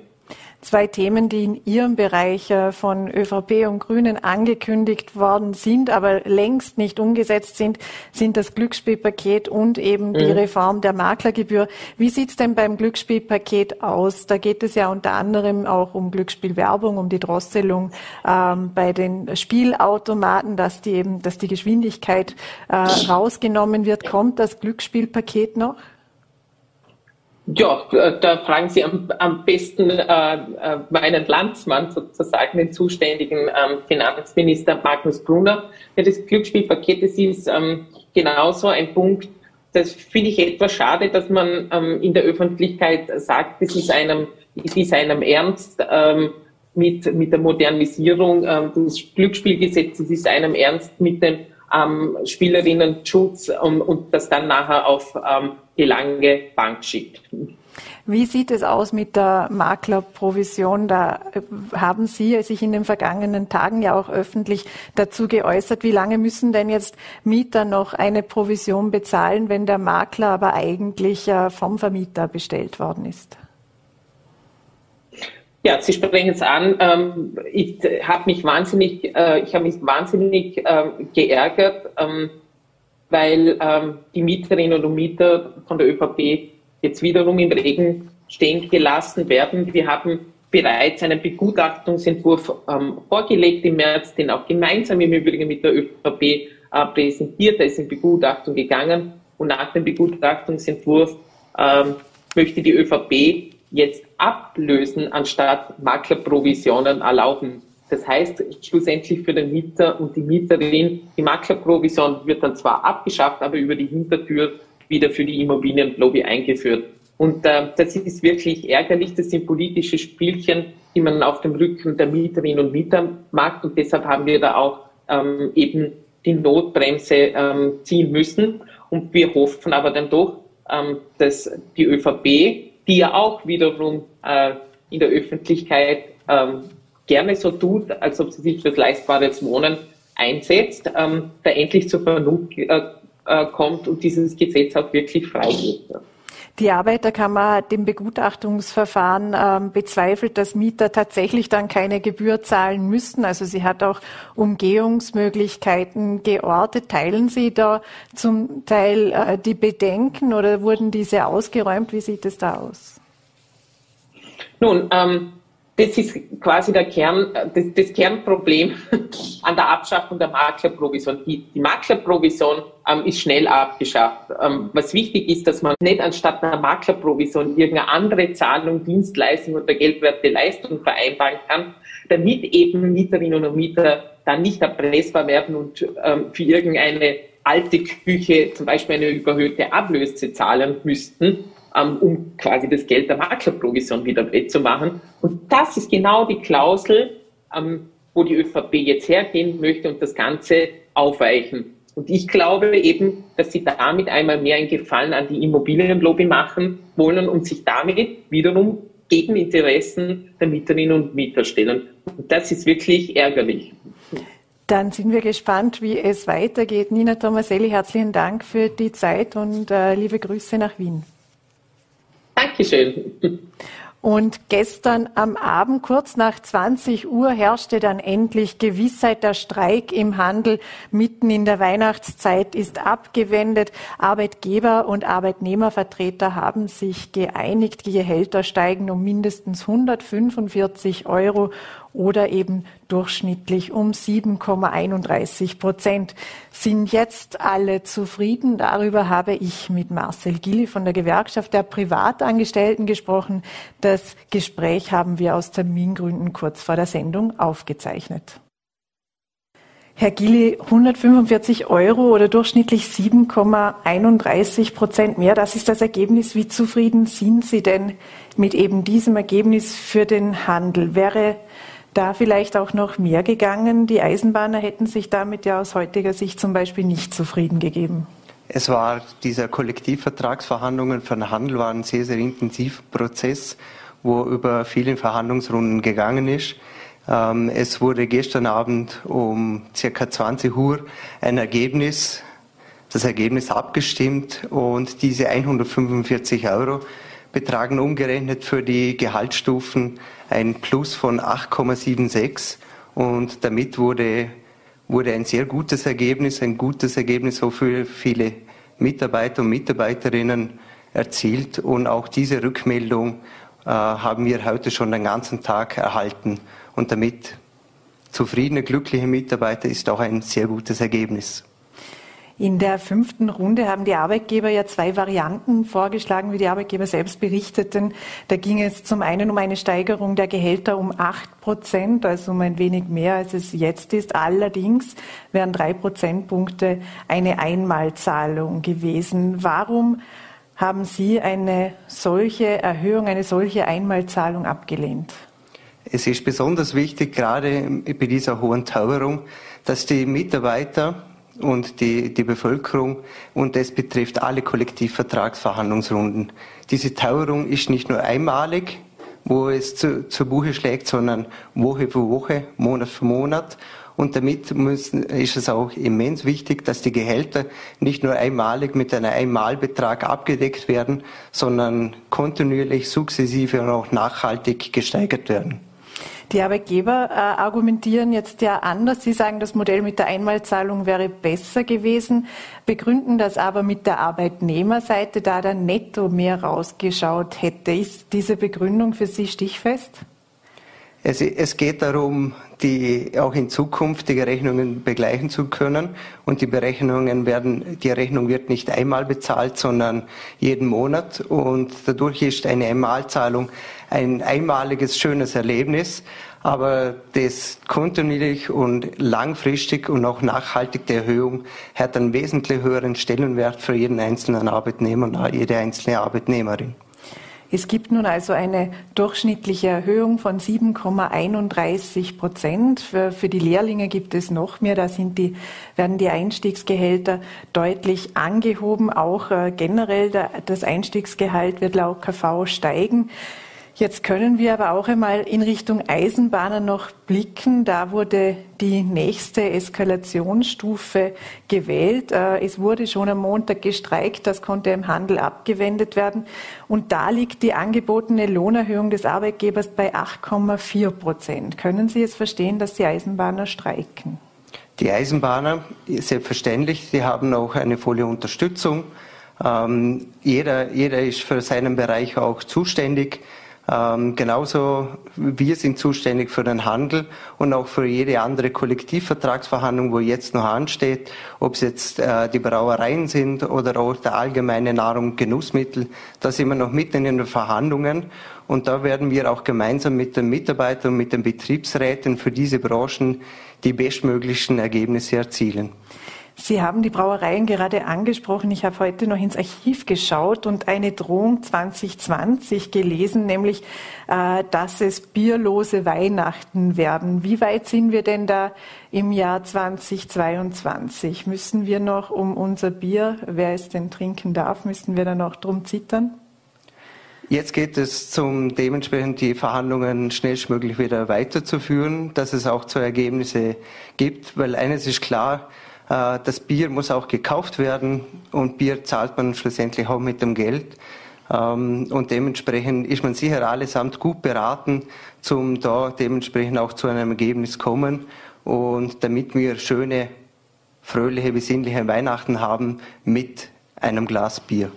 Zwei Themen, die in Ihrem Bereich äh, von ÖVP und Grünen angekündigt worden sind, aber längst nicht umgesetzt sind, sind das Glücksspielpaket und eben die mhm. Reform der Maklergebühr. Wie sieht's denn beim Glücksspielpaket aus? Da geht es ja unter anderem auch um Glücksspielwerbung, um die Drosselung ähm, bei den Spielautomaten, dass die eben, dass die Geschwindigkeit äh, rausgenommen wird. Kommt das Glücksspielpaket noch? Ja, da fragen Sie am, am besten äh, äh, meinen Landsmann, sozusagen den zuständigen ähm, Finanzminister Magnus Brunner. Ja, das Glücksspielpaket, das ist ähm, genauso ein Punkt, das finde ich etwas schade, dass man ähm, in der Öffentlichkeit sagt, es ist einem, es ist einem ernst ähm, mit, mit der Modernisierung ähm, des Glücksspielgesetzes, es ist einem ernst mit den ähm, Spielerinnenschutz und, und das dann nachher auf ähm, die lange Bank schickt. Wie sieht es aus mit der Maklerprovision? Da äh, haben Sie sich in den vergangenen Tagen ja auch öffentlich dazu geäußert. Wie lange müssen denn jetzt Mieter noch eine Provision bezahlen, wenn der Makler aber eigentlich äh, vom Vermieter bestellt worden ist? Ja, Sie sprechen es an. Ähm, ich habe mich wahnsinnig, äh, ich habe mich wahnsinnig ähm, geärgert, ähm, weil die Mieterinnen und Mieter von der ÖVP jetzt wiederum im Regen stehen gelassen werden. Wir haben bereits einen Begutachtungsentwurf vorgelegt im März, den auch gemeinsam im Übrigen mit der ÖVP äh, präsentiert. Da ist in Begutachtung gegangen und nach dem Begutachtungsentwurf möchte die ÖVP jetzt ablösen, anstatt Maklerprovisionen erlauben. Das heißt, schlussendlich für den Mieter und die Mieterin, die Maklerprovision wird dann zwar abgeschafft, aber über die Hintertür wieder für die Immobilienlobby eingeführt. Und äh, das ist wirklich ärgerlich. Das sind politische Spielchen, die man auf dem Rücken der Mieterinnen und Mieter macht. Und deshalb haben wir da auch ähm, eben die Notbremse ähm, ziehen müssen. Und wir hoffen aber dann doch, ähm, dass die ÖVP, die ja auch wiederum äh, in der Öffentlichkeit ähm, gerne so tut, als ob sie sich für leistbares Wohnen einsetzt, ähm, da endlich zur Vernunft äh, äh, kommt und dieses Gesetz auch wirklich freigeht. Die Arbeiterkammer hat im Begutachtungsverfahren ähm, bezweifelt, dass Mieter tatsächlich dann keine Gebühr zahlen müssten. Also sie hat auch Umgehungsmöglichkeiten geortet. Teilen Sie da zum Teil äh, die Bedenken oder wurden diese ausgeräumt? Wie sieht es da aus? Nun, ähm, das ist quasi der Kern, das, das Kernproblem an der Abschaffung der Maklerprovision. Die, die Maklerprovision ähm, ist schnell abgeschafft. Ähm, was wichtig ist, dass man nicht anstatt einer Maklerprovision irgendeine andere Zahlung, Dienstleistung oder geldwerte Leistung vereinbaren kann, damit eben Mieterinnen und Mieter dann nicht erpressbar werden und ähm, für irgendeine alte Küche zum Beispiel eine überhöhte Ablöse zahlen müssten, um quasi das Geld der Maklerprovision wieder wettzumachen. Und das ist genau die Klausel, ähm, wo die ÖVP jetzt hergehen möchte und das Ganze aufweichen. Und ich glaube eben, dass sie damit einmal mehr einen Gefallen an die Immobilienlobby machen wollen und sich damit wiederum gegen Interessen der Mieterinnen und Mieter stellen. Und das ist wirklich ärgerlich. Dann sind wir gespannt, wie es weitergeht. Nina Tomaselli, herzlichen Dank für die Zeit und äh, liebe Grüße nach Wien. Dankeschön. Und gestern am Abend, kurz nach 20 Uhr, herrschte dann endlich Gewissheit. Der Streik im Handel mitten in der Weihnachtszeit ist abgewendet. Arbeitgeber und Arbeitnehmervertreter haben sich geeinigt. Die Gehälter steigen um mindestens 145 Euro oder eben durchschnittlich um 7,31 Prozent. Sind jetzt alle zufrieden? Darüber habe ich mit Marcel Gilli von der Gewerkschaft der Privatangestellten gesprochen. Das Gespräch haben wir aus Termingründen kurz vor der Sendung aufgezeichnet. Herr Gilli, 145 Euro oder durchschnittlich 7,31 Prozent mehr, das ist das Ergebnis. Wie zufrieden sind Sie denn mit eben diesem Ergebnis für den Handel? Wäre da vielleicht auch noch mehr gegangen? Die Eisenbahner hätten sich damit ja aus heutiger Sicht zum Beispiel nicht zufrieden gegeben. Es war dieser Kollektivvertragsverhandlungen für den Handel war ein sehr, sehr intensiver Prozess, wo über viele Verhandlungsrunden gegangen ist. Ähm, es wurde gestern Abend um circa 20 Uhr ein Ergebnis, das Ergebnis abgestimmt und diese 145 Euro betragen umgerechnet für die Gehaltsstufen ein Plus von 8,76 und damit wurde, wurde ein sehr gutes Ergebnis, ein gutes Ergebnis für viele Mitarbeiter und Mitarbeiterinnen erzielt. Und auch diese Rückmeldung äh, haben wir heute schon den ganzen Tag erhalten. Und damit zufriedene, glückliche Mitarbeiter ist auch ein sehr gutes Ergebnis. In der fünften Runde haben die Arbeitgeber ja zwei Varianten vorgeschlagen, wie die Arbeitgeber selbst berichteten. Da ging es zum einen um eine Steigerung der Gehälter um acht Prozent, also um ein wenig mehr, als es jetzt ist. Allerdings wären drei Prozentpunkte eine Einmalzahlung gewesen. Warum haben Sie eine solche Erhöhung, eine solche Einmalzahlung abgelehnt? Es ist besonders wichtig, gerade bei dieser hohen Teuerung, dass die Mitarbeiter und die, die Bevölkerung und es betrifft alle Kollektivvertragsverhandlungsrunden. Diese Teuerung ist nicht nur einmalig, wo es zu, zu Buche schlägt, sondern Woche für Woche, Monat für Monat. Und damit müssen, ist es auch immens wichtig, dass die Gehälter nicht nur einmalig mit einem Einmalbetrag abgedeckt werden, sondern kontinuierlich, sukzessive und auch nachhaltig gesteigert werden. Die Arbeitgeber äh, argumentieren jetzt ja anders. Sie sagen, das Modell mit der Einmalzahlung wäre besser gewesen, begründen das aber mit der Arbeitnehmerseite, da der Netto mehr rausgeschaut hätte. Ist diese Begründung für Sie stichfest? Es, es, geht darum, die auch in Zukunft die Rechnungen begleichen zu können. Und die Berechnungen werden, die Rechnung wird nicht einmal bezahlt, sondern jeden Monat. Und dadurch ist eine Einmalzahlung ein einmaliges, schönes Erlebnis. Aber das kontinuierlich und langfristig und auch nachhaltig die Erhöhung hat einen wesentlich höheren Stellenwert für jeden einzelnen Arbeitnehmer und jede einzelne Arbeitnehmerin. Es gibt nun also eine durchschnittliche Erhöhung von 7,31 Prozent. Für, für, die Lehrlinge gibt es noch mehr. Da die, werden die Einstiegsgehälter deutlich angehoben. Auch äh, generell der, das Einstiegsgehalt wird laut KV steigen. Jetzt können wir aber auch einmal in Richtung Eisenbahner noch blicken. Da wurde die nächste Eskalationsstufe gewählt. Äh, es wurde schon am Montag gestreikt, das konnte im Handel abgewendet werden. Und da liegt die angebotene Lohnerhöhung des Arbeitgebers bei 8,4 Prozent. Können Sie es verstehen, dass die Eisenbahner streiken? Die Eisenbahner, selbstverständlich, sie haben auch eine volle Unterstützung. Ähm, jeder, jeder ist für seinen Bereich auch zuständig. Ähm, genauso wir sind zuständig für den Handel und auch für jede andere Kollektivvertragsverhandlung, wo jetzt noch ansteht, ob es jetzt äh, die Brauereien sind oder auch der allgemeine Nahrung und Genussmittel. Da sind wir noch mitten in den Verhandlungen und da werden wir auch gemeinsam mit den Mitarbeitern und mit den Betriebsräten für diese Branchen die bestmöglichen Ergebnisse erzielen. Sie haben die Brauereien gerade angesprochen. Ich habe heute noch ins Archiv geschaut und eine Drohung 2020 gelesen, nämlich, äh, dass es bierlose Weihnachten werden. Wie weit sind wir denn da im Jahr 2022? Müssen wir noch um unser Bier, wer es denn trinken darf, müssen wir da noch drum zittern? Jetzt geht es zum dementsprechend die Verhandlungen schnellstmöglich wieder weiterzuführen, dass es auch zu Ergebnisse gibt, weil eines ist klar, das Bier muss auch gekauft werden und Bier zahlt man schlussendlich auch mit dem Geld. Ähm, und dementsprechend ist man sicher allesamt gut beraten, zum da dementsprechend auch zu einem Ergebnis kommen. Und damit wir schöne, fröhliche, besinnliche Weihnachten haben mit einem Glas Bier.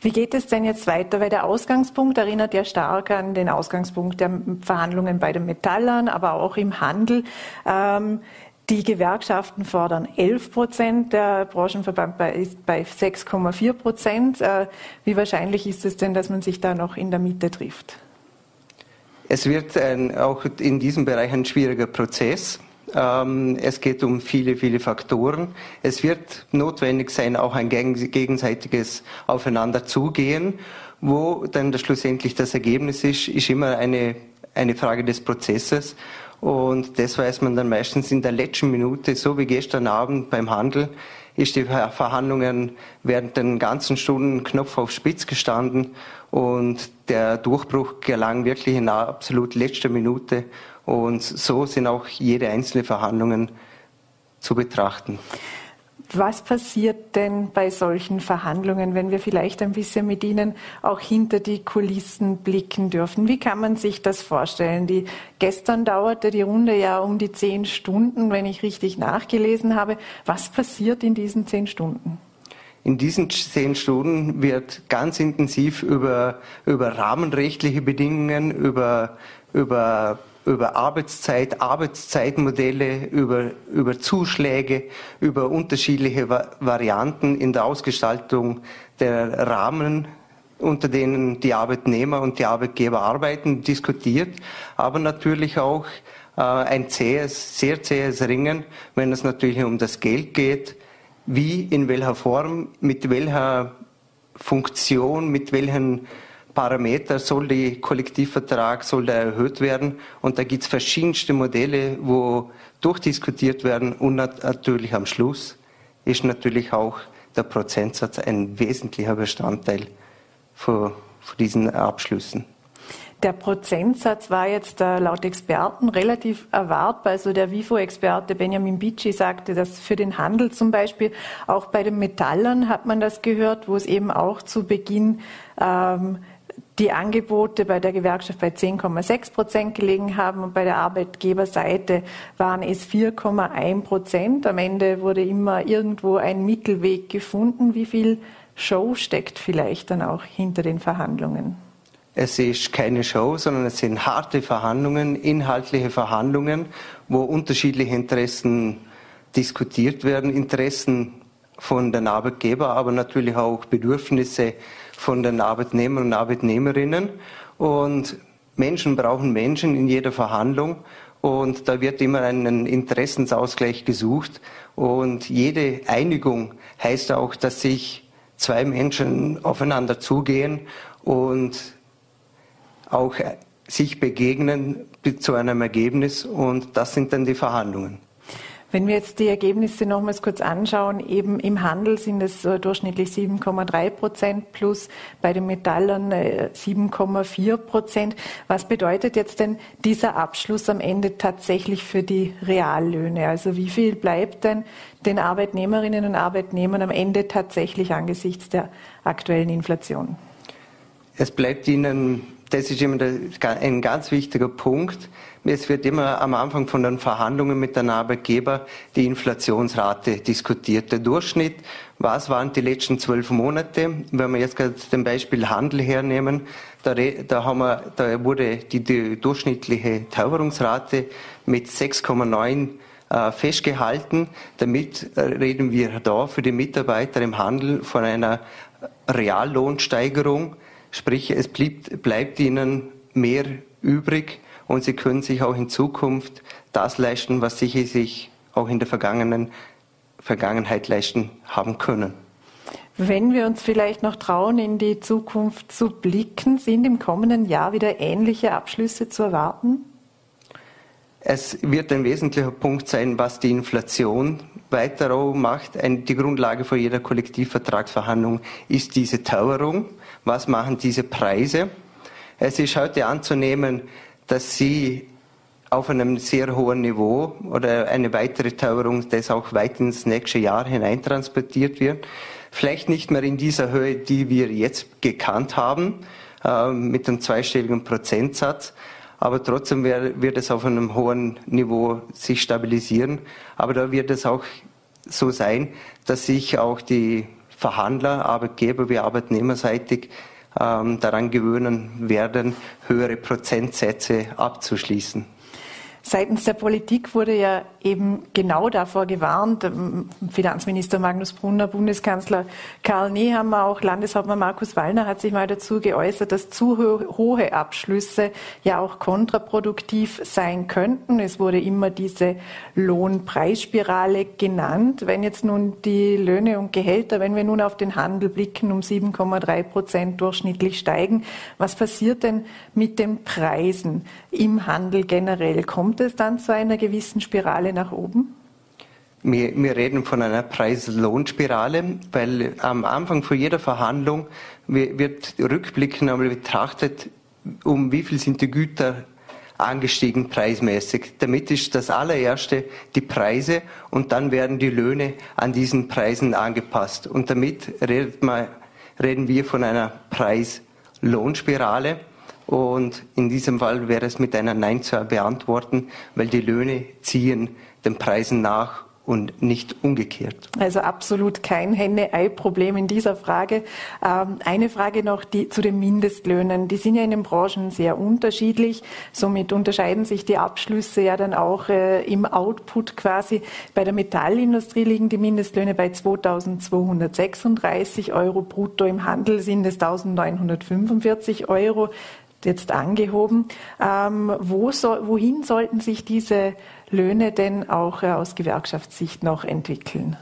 Wie geht es denn jetzt weiter? Weil der Ausgangspunkt erinnert ja stark an den Ausgangspunkt der Verhandlungen bei den Metallern, aber auch im Handel. Ähm, die Gewerkschaften fordern 11 Prozent, der Branchenverband ist bei 6,4 Prozent. Äh, wie wahrscheinlich ist es denn, dass man sich da noch in der Mitte trifft? Es wird ein, auch in diesem Bereich ein schwieriger Prozess. Ähm, es geht um viele, viele Faktoren. Es wird notwendig sein, auch ein gegenseitiges Aufeinanderzugehen. Wo dann das schlussendlich das Ergebnis ist, ist immer eine, eine Frage des Prozesses. Und das weiß man dann meistens in der letzten Minute, so wie gestern Abend beim Handel, ist die Verhandlungen während den ganzen Stunden Knopf auf Spitz gestanden und der Durchbruch gelang wirklich in absolut letzter Minute und so sind auch jede einzelne Verhandlungen zu betrachten. Was passiert denn bei solchen Verhandlungen, wenn wir vielleicht ein bisschen mit Ihnen auch hinter die Kulissen blicken dürfen? Wie kann man sich das vorstellen? Die, gestern dauerte die Runde ja um die zehn Stunden, wenn ich richtig nachgelesen habe. Was passiert in diesen zehn Stunden? In diesen zehn Stunden wird ganz intensiv über, über rahmenrechtliche Bedingungen, über, über über Arbeitszeit, Arbeitszeitmodelle, über, über Zuschläge, über unterschiedliche Varianten in der Ausgestaltung der Rahmen, unter denen die Arbeitnehmer und die Arbeitgeber arbeiten, diskutiert, aber natürlich auch äh, ein zähes, sehr zähes Ringen, wenn es natürlich um das Geld geht, wie, in welcher Form, mit welcher Funktion, mit welchen Parameter soll der Kollektivvertrag soll der erhöht werden. Und da gibt es verschiedenste Modelle, wo durchdiskutiert werden und natürlich am Schluss ist natürlich auch der Prozentsatz ein wesentlicher Bestandteil für diesen Abschlüssen. Der Prozentsatz war jetzt äh, laut Experten relativ erwartbar. Also der WIFO-Experte Benjamin Bicci sagte, dass für den Handel zum Beispiel, auch bei den Metallern hat man das gehört, wo es eben auch zu Beginn ähm, die Angebote bei der Gewerkschaft bei 10,6 Prozent gelegen haben und bei der Arbeitgeberseite waren es 4,1 Prozent. Am Ende wurde immer irgendwo ein Mittelweg gefunden. Wie viel Show steckt vielleicht dann auch hinter den Verhandlungen? Es ist keine Show, sondern es sind harte Verhandlungen, inhaltliche Verhandlungen, wo unterschiedliche Interessen diskutiert werden. Interessen von den Arbeitgebern, aber natürlich auch Bedürfnisse von den Arbeitnehmern und Arbeitnehmerinnen. Und Menschen brauchen Menschen in jeder Verhandlung. Und da wird immer ein Interessensausgleich gesucht. Und jede Einigung heißt auch, dass sich zwei Menschen aufeinander zugehen und auch sich begegnen zu einem Ergebnis. Und das sind dann die Verhandlungen. Wenn wir jetzt die Ergebnisse nochmals kurz anschauen, eben im Handel sind es äh, durchschnittlich 7,3 Prozent plus bei den Metallern 7,4 äh, Prozent. Was bedeutet jetzt denn dieser Abschluss am Ende tatsächlich für die Reallöhne? Also wie viel bleibt denn den Arbeitnehmerinnen und Arbeitnehmern am Ende tatsächlich angesichts der aktuellen Inflation? Es bleibt ihnen das ist immer ein ganz wichtiger Punkt. Es wird immer am Anfang von den Verhandlungen mit den Arbeitgeber die Inflationsrate diskutiert. Der Durchschnitt, was waren die letzten zwölf Monate? Wenn wir jetzt gerade den Beispiel Handel hernehmen, da, da, haben wir, da wurde die, die durchschnittliche Teuerungsrate mit 6,9 äh, festgehalten. Damit äh, reden wir da für die Mitarbeiter im Handel von einer Reallohnsteigerung Sprich, es bleibt, bleibt ihnen mehr übrig und sie können sich auch in Zukunft das leisten, was sie sich auch in der vergangenen Vergangenheit leisten haben können. Wenn wir uns vielleicht noch trauen, in die Zukunft zu blicken, sind im kommenden Jahr wieder ähnliche Abschlüsse zu erwarten? Es wird ein wesentlicher Punkt sein, was die Inflation weiter macht. Die Grundlage für jeder Kollektivvertragsverhandlung ist diese Teuerung was machen diese Preise. Es ist heute anzunehmen, dass sie auf einem sehr hohen Niveau oder eine weitere Teuerung, das auch weit ins nächste Jahr hineintransportiert wird. Vielleicht nicht mehr in dieser Höhe, die wir jetzt gekannt haben, äh, mit einem zweistelligen Prozentsatz, aber trotzdem wird es auf einem hohen Niveau sich stabilisieren. Aber da wird es auch so sein, dass sich auch die Verhandler, Arbeitgeber wie arbeitnehmerseitig daran gewöhnen werden, höhere Prozentsätze abzuschließen. Seitens der Politik wurde ja eben genau davor gewarnt. Ähm, Finanzminister Magnus Brunner, Bundeskanzler Karl Nehammer, auch Landeshauptmann Markus Wallner hat sich mal dazu geäußert, dass zu hohe Abschlüsse ja auch kontraproduktiv sein könnten. Es wurde immer diese Lohnpreisspirale genannt. Wenn jetzt nun die Löhne und Gehälter, wenn wir nun auf den Handel blicken, um 7,3 Prozent durchschnittlich steigen, was passiert denn mit den Preisen im Handel generell? Kommt kommt es dann zu einer gewissen Spirale nach oben? Wir, wir reden von einer Preis-Lohn-Spirale, weil am Anfang von jeder Verhandlung wird rückblickend einmal betrachtet, um wie viel sind die Güter angestiegen preismäßig. Damit ist das allererste die Preise und dann werden die Löhne an diesen Preisen angepasst. Und damit redet man, reden wir von einer Preis-Lohn-Spirale. Und in diesem Fall wäre es mit einer Nein zu beantworten, weil die Löhne ziehen den Preisen nach und nicht umgekehrt. Also absolut kein Henne-Ei-Problem in dieser Frage. Ähm, eine Frage noch die, zu den Mindestlöhnen. Die sind ja in den Branchen sehr unterschiedlich. Somit unterscheiden sich die Abschlüsse ja dann auch äh, im Output quasi. Bei der Metallindustrie liegen die Mindestlöhne bei 2.236 Euro brutto. Im Handel sind es 1.945 Euro jetzt angehoben. Ähm, wo so, wohin sollten sich diese Löhne denn auch äh, aus Gewerkschaftssicht noch entwickeln?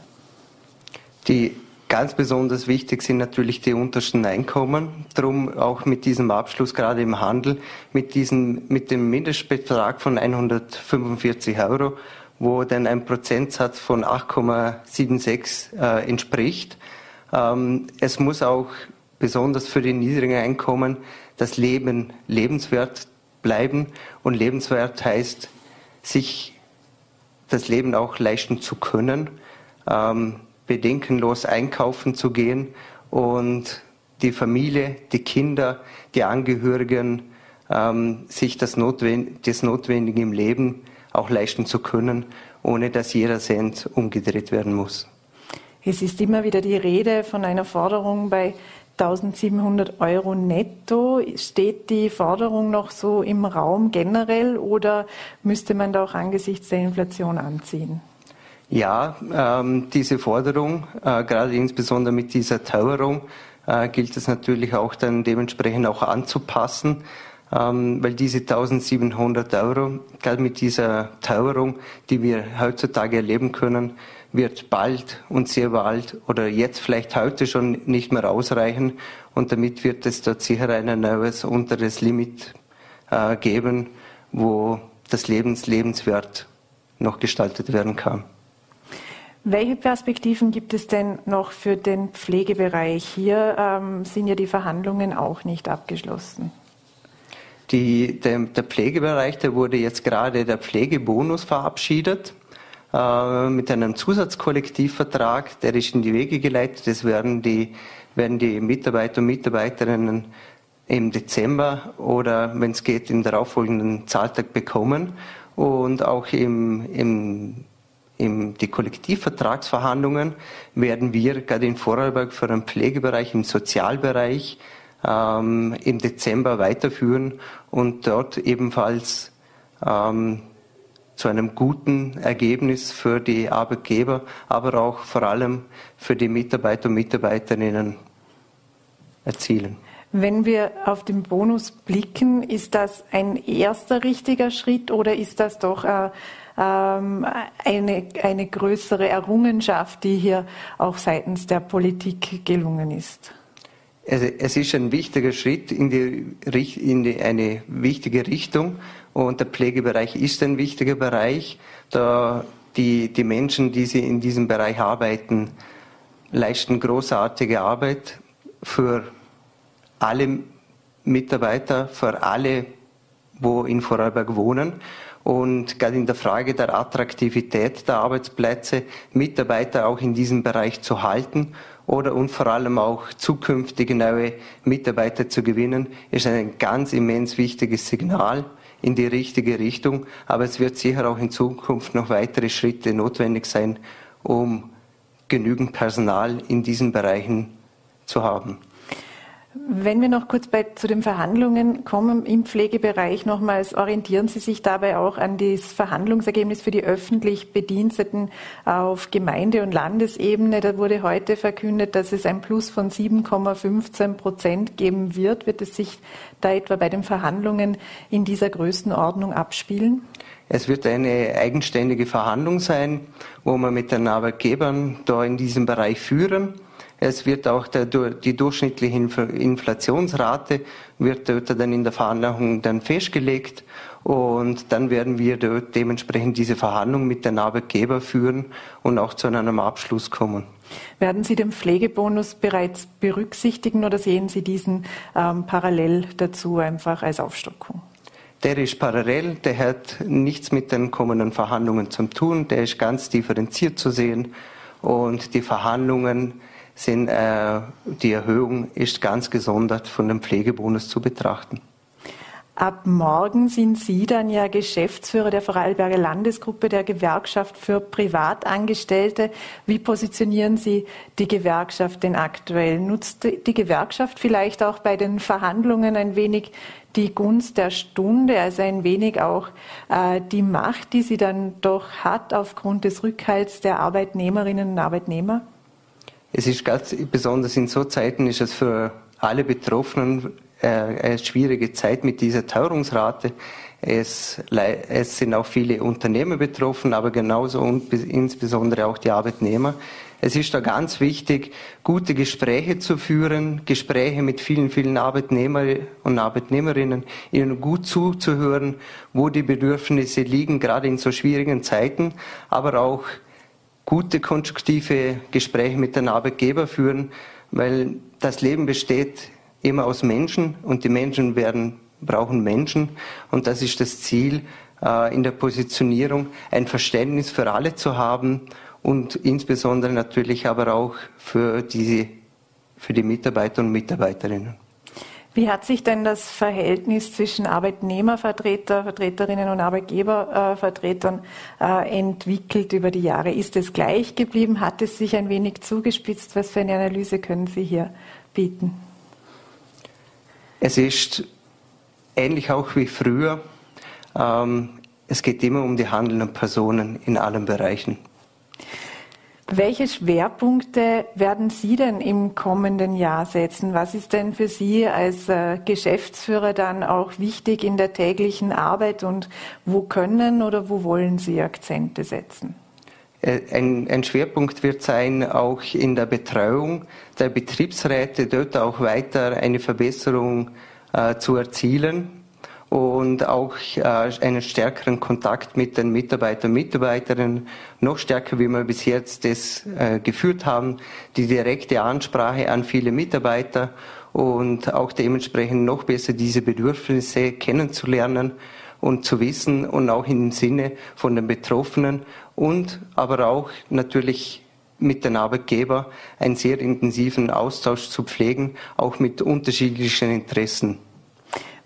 Die ganz besonders wichtig sind natürlich die untersten Einkommen. Darum auch mit diesem Abschluss gerade im Handel mit diesem mit dem Mindestbetrag von 145 Euro wo dann ein Prozentsatz von 8,76 äh, entspricht. Ähm, es muss auch besonders für die niedrigen Einkommen das Leben lebenswert bleiben und lebenswert heißt, sich das Leben auch leisten zu können, ähm, bedenkenlos einkaufen zu gehen und die Familie, die Kinder, die Angehörigen ähm, sich das, Notwend das Notwendige im Leben auch leisten zu können, ohne dass jeder Cent umgedreht werden muss. Es ist immer wieder die Rede von einer Forderung bei 1700 Euro netto. Steht die Forderung noch so im Raum generell oder müsste man da auch angesichts der Inflation anziehen? Ja, ähm, diese Forderung, äh, gerade insbesondere mit dieser Teuerung, äh, gilt es natürlich auch dann dementsprechend auch anzupassen, ähm, weil diese 1700 Euro, gerade mit dieser Teuerung, die wir heutzutage erleben können, wird bald und sehr bald oder jetzt vielleicht heute schon nicht mehr ausreichen und damit wird es dort sicher ein neues unteres Limit äh, geben, wo das Lebens lebenswert noch gestaltet werden kann. Welche Perspektiven gibt es denn noch für den Pflegebereich? Hier ähm, sind ja die Verhandlungen auch nicht abgeschlossen. Die, der, der, Pflegebereich, da wurde jetzt gerade der Pflegebonus verabschiedet äh, mit einem Zusatzkollektivvertrag, der ist in die Wege geleitet. Das werden die, werden die Mitarbeiter und Mitarbeiterinnen im Dezember oder, wenn es geht, im darauffolgenden Zahltag bekommen. Und auch im, im die Kollektivvertragsverhandlungen werden wir gerade in Vorarlberg für den Pflegebereich, im Sozialbereich ähm, im Dezember weiterführen und dort ebenfalls ähm, zu einem guten Ergebnis für die Arbeitgeber, aber auch vor allem für die Mitarbeiter und Mitarbeiterinnen erzielen. Wenn wir auf den Bonus blicken, ist das ein erster richtiger Schritt oder ist das doch äh, ähm, eine, eine größere Errungenschaft, die hier auch seitens der Politik gelungen ist? Also es ist ein wichtiger Schritt in, die, in die, eine wichtige Richtung und der Pflegebereich ist ein wichtiger Bereich, da die, die Menschen, die sie in diesem Bereich arbeiten, leisten großartige Arbeit für alle Mitarbeiter, für alle, wo in Vorarlberg wohnen. Und gerade in der Frage der Attraktivität der Arbeitsplätze, Mitarbeiter auch in diesem Bereich zu halten oder und vor allem auch zukünftige neue Mitarbeiter zu gewinnen, ist ein ganz immens wichtiges Signal in die richtige Richtung. Aber es wird sicher auch in Zukunft noch weitere Schritte notwendig sein, um genügend Personal in diesen Bereichen zu haben. Wenn wir noch kurz bei, zu den Verhandlungen kommen im Pflegebereich nochmals, orientieren Sie sich dabei auch an das Verhandlungsergebnis für die öffentlich Bediensteten auf Gemeinde- und Landesebene. Da wurde heute verkündet, dass es ein Plus von 7,15 Prozent geben wird. Wird es sich da etwa bei den Verhandlungen in dieser Größenordnung abspielen? Es wird eine eigenständige Verhandlung sein, wo wir mit den Arbeitgebern da in diesem Bereich führen. Es wird auch der, die durchschnittliche Inflationsrate wird dort dann in der Verhandlung dann festgelegt und dann werden wir dort dementsprechend diese Verhandlung mit den Arbeitgeber führen und auch zu einem Abschluss kommen. Werden Sie den Pflegebonus bereits berücksichtigen oder sehen Sie diesen ähm, parallel dazu einfach als Aufstockung? Der ist parallel, der hat nichts mit den kommenden Verhandlungen zu tun, der ist ganz differenziert zu sehen und die Verhandlungen sind, äh, die Erhöhung ist ganz gesondert von dem Pflegebonus zu betrachten. Ab morgen sind Sie dann ja Geschäftsführer der Vorarlberger Landesgruppe der Gewerkschaft für Privatangestellte. Wie positionieren Sie die Gewerkschaft denn aktuell? Nutzt die Gewerkschaft vielleicht auch bei den Verhandlungen ein wenig die Gunst der Stunde, also ein wenig auch äh, die Macht, die sie dann doch hat aufgrund des Rückhalts der Arbeitnehmerinnen und Arbeitnehmer? Es ist ganz besonders in so Zeiten ist es für alle Betroffenen äh, eine schwierige Zeit mit dieser Teuerungsrate. Es, es sind auch viele Unternehmer betroffen, aber genauso und insbesondere auch die Arbeitnehmer. Es ist da ganz wichtig, gute Gespräche zu führen, Gespräche mit vielen, vielen Arbeitnehmer und Arbeitnehmerinnen, ihnen gut zuzuhören, wo die Bedürfnisse liegen, gerade in so schwierigen Zeiten, aber auch gute, konstruktive Gespräche mit den Arbeitgebern führen, weil das Leben besteht immer aus Menschen und die Menschen werden, brauchen Menschen und das ist das Ziel äh, in der Positionierung, ein Verständnis für alle zu haben und insbesondere natürlich aber auch für die, für die Mitarbeiter und Mitarbeiterinnen. Wie hat sich denn das Verhältnis zwischen Arbeitnehmervertreter, Vertreterinnen und Arbeitgebervertretern äh, entwickelt über die Jahre? Ist es gleich geblieben? Hat es sich ein wenig zugespitzt? Was für eine Analyse können Sie hier bieten? Es ist ähnlich auch wie früher. Ähm, es geht immer um die handelnden Personen in allen Bereichen. Welche Schwerpunkte werden Sie denn im kommenden Jahr setzen? Was ist denn für Sie als äh, Geschäftsführer dann auch wichtig in der täglichen Arbeit und wo können oder wo wollen Sie Akzente setzen? Äh, ein, ein, Schwerpunkt wird sein, auch in der Betreuung der Betriebsräte dort auch weiter eine Verbesserung äh, zu erzielen und auch äh, einen stärkeren Kontakt mit den Mitarbeitern und Mitarbeiterinnen, noch stärker, wie wir bis jetzt das äh, geführt haben, die direkte Ansprache an viele Mitarbeiter und auch dementsprechend noch besser diese Bedürfnisse kennenzulernen und zu wissen und auch im Sinne von den Betroffenen und aber auch natürlich mit den Arbeitgeber einen sehr intensiven Austausch zu pflegen, auch mit unterschiedlichen Interessen.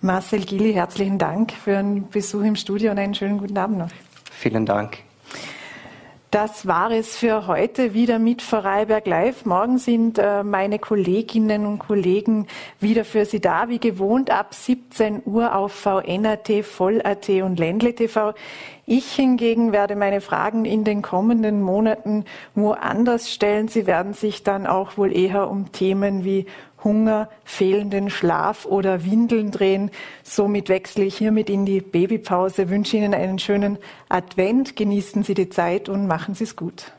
Marcel Gilli, herzlichen Dank für einen Besuch im Studio und einen schönen guten Abend noch. Vielen Dank. Das war es für heute wieder mit Vorarlberg Live. Morgen sind äh, meine Kolleginnen und Kollegen wieder für Sie da, wie gewohnt, ab 17 Uhr auf VNAT, Voll.at und Ländle TV. Ich hingegen werde meine Fragen in den kommenden Monaten woanders stellen. Sie werden sich dann auch wohl eher um Themen wie Hunger, fehlenden Schlaf oder Windeln drehen. Somit wechsle ich hiermit in die Babypause, wünsche Ihnen einen schönen Advent, genießen Sie die Zeit und machen Sie es gut.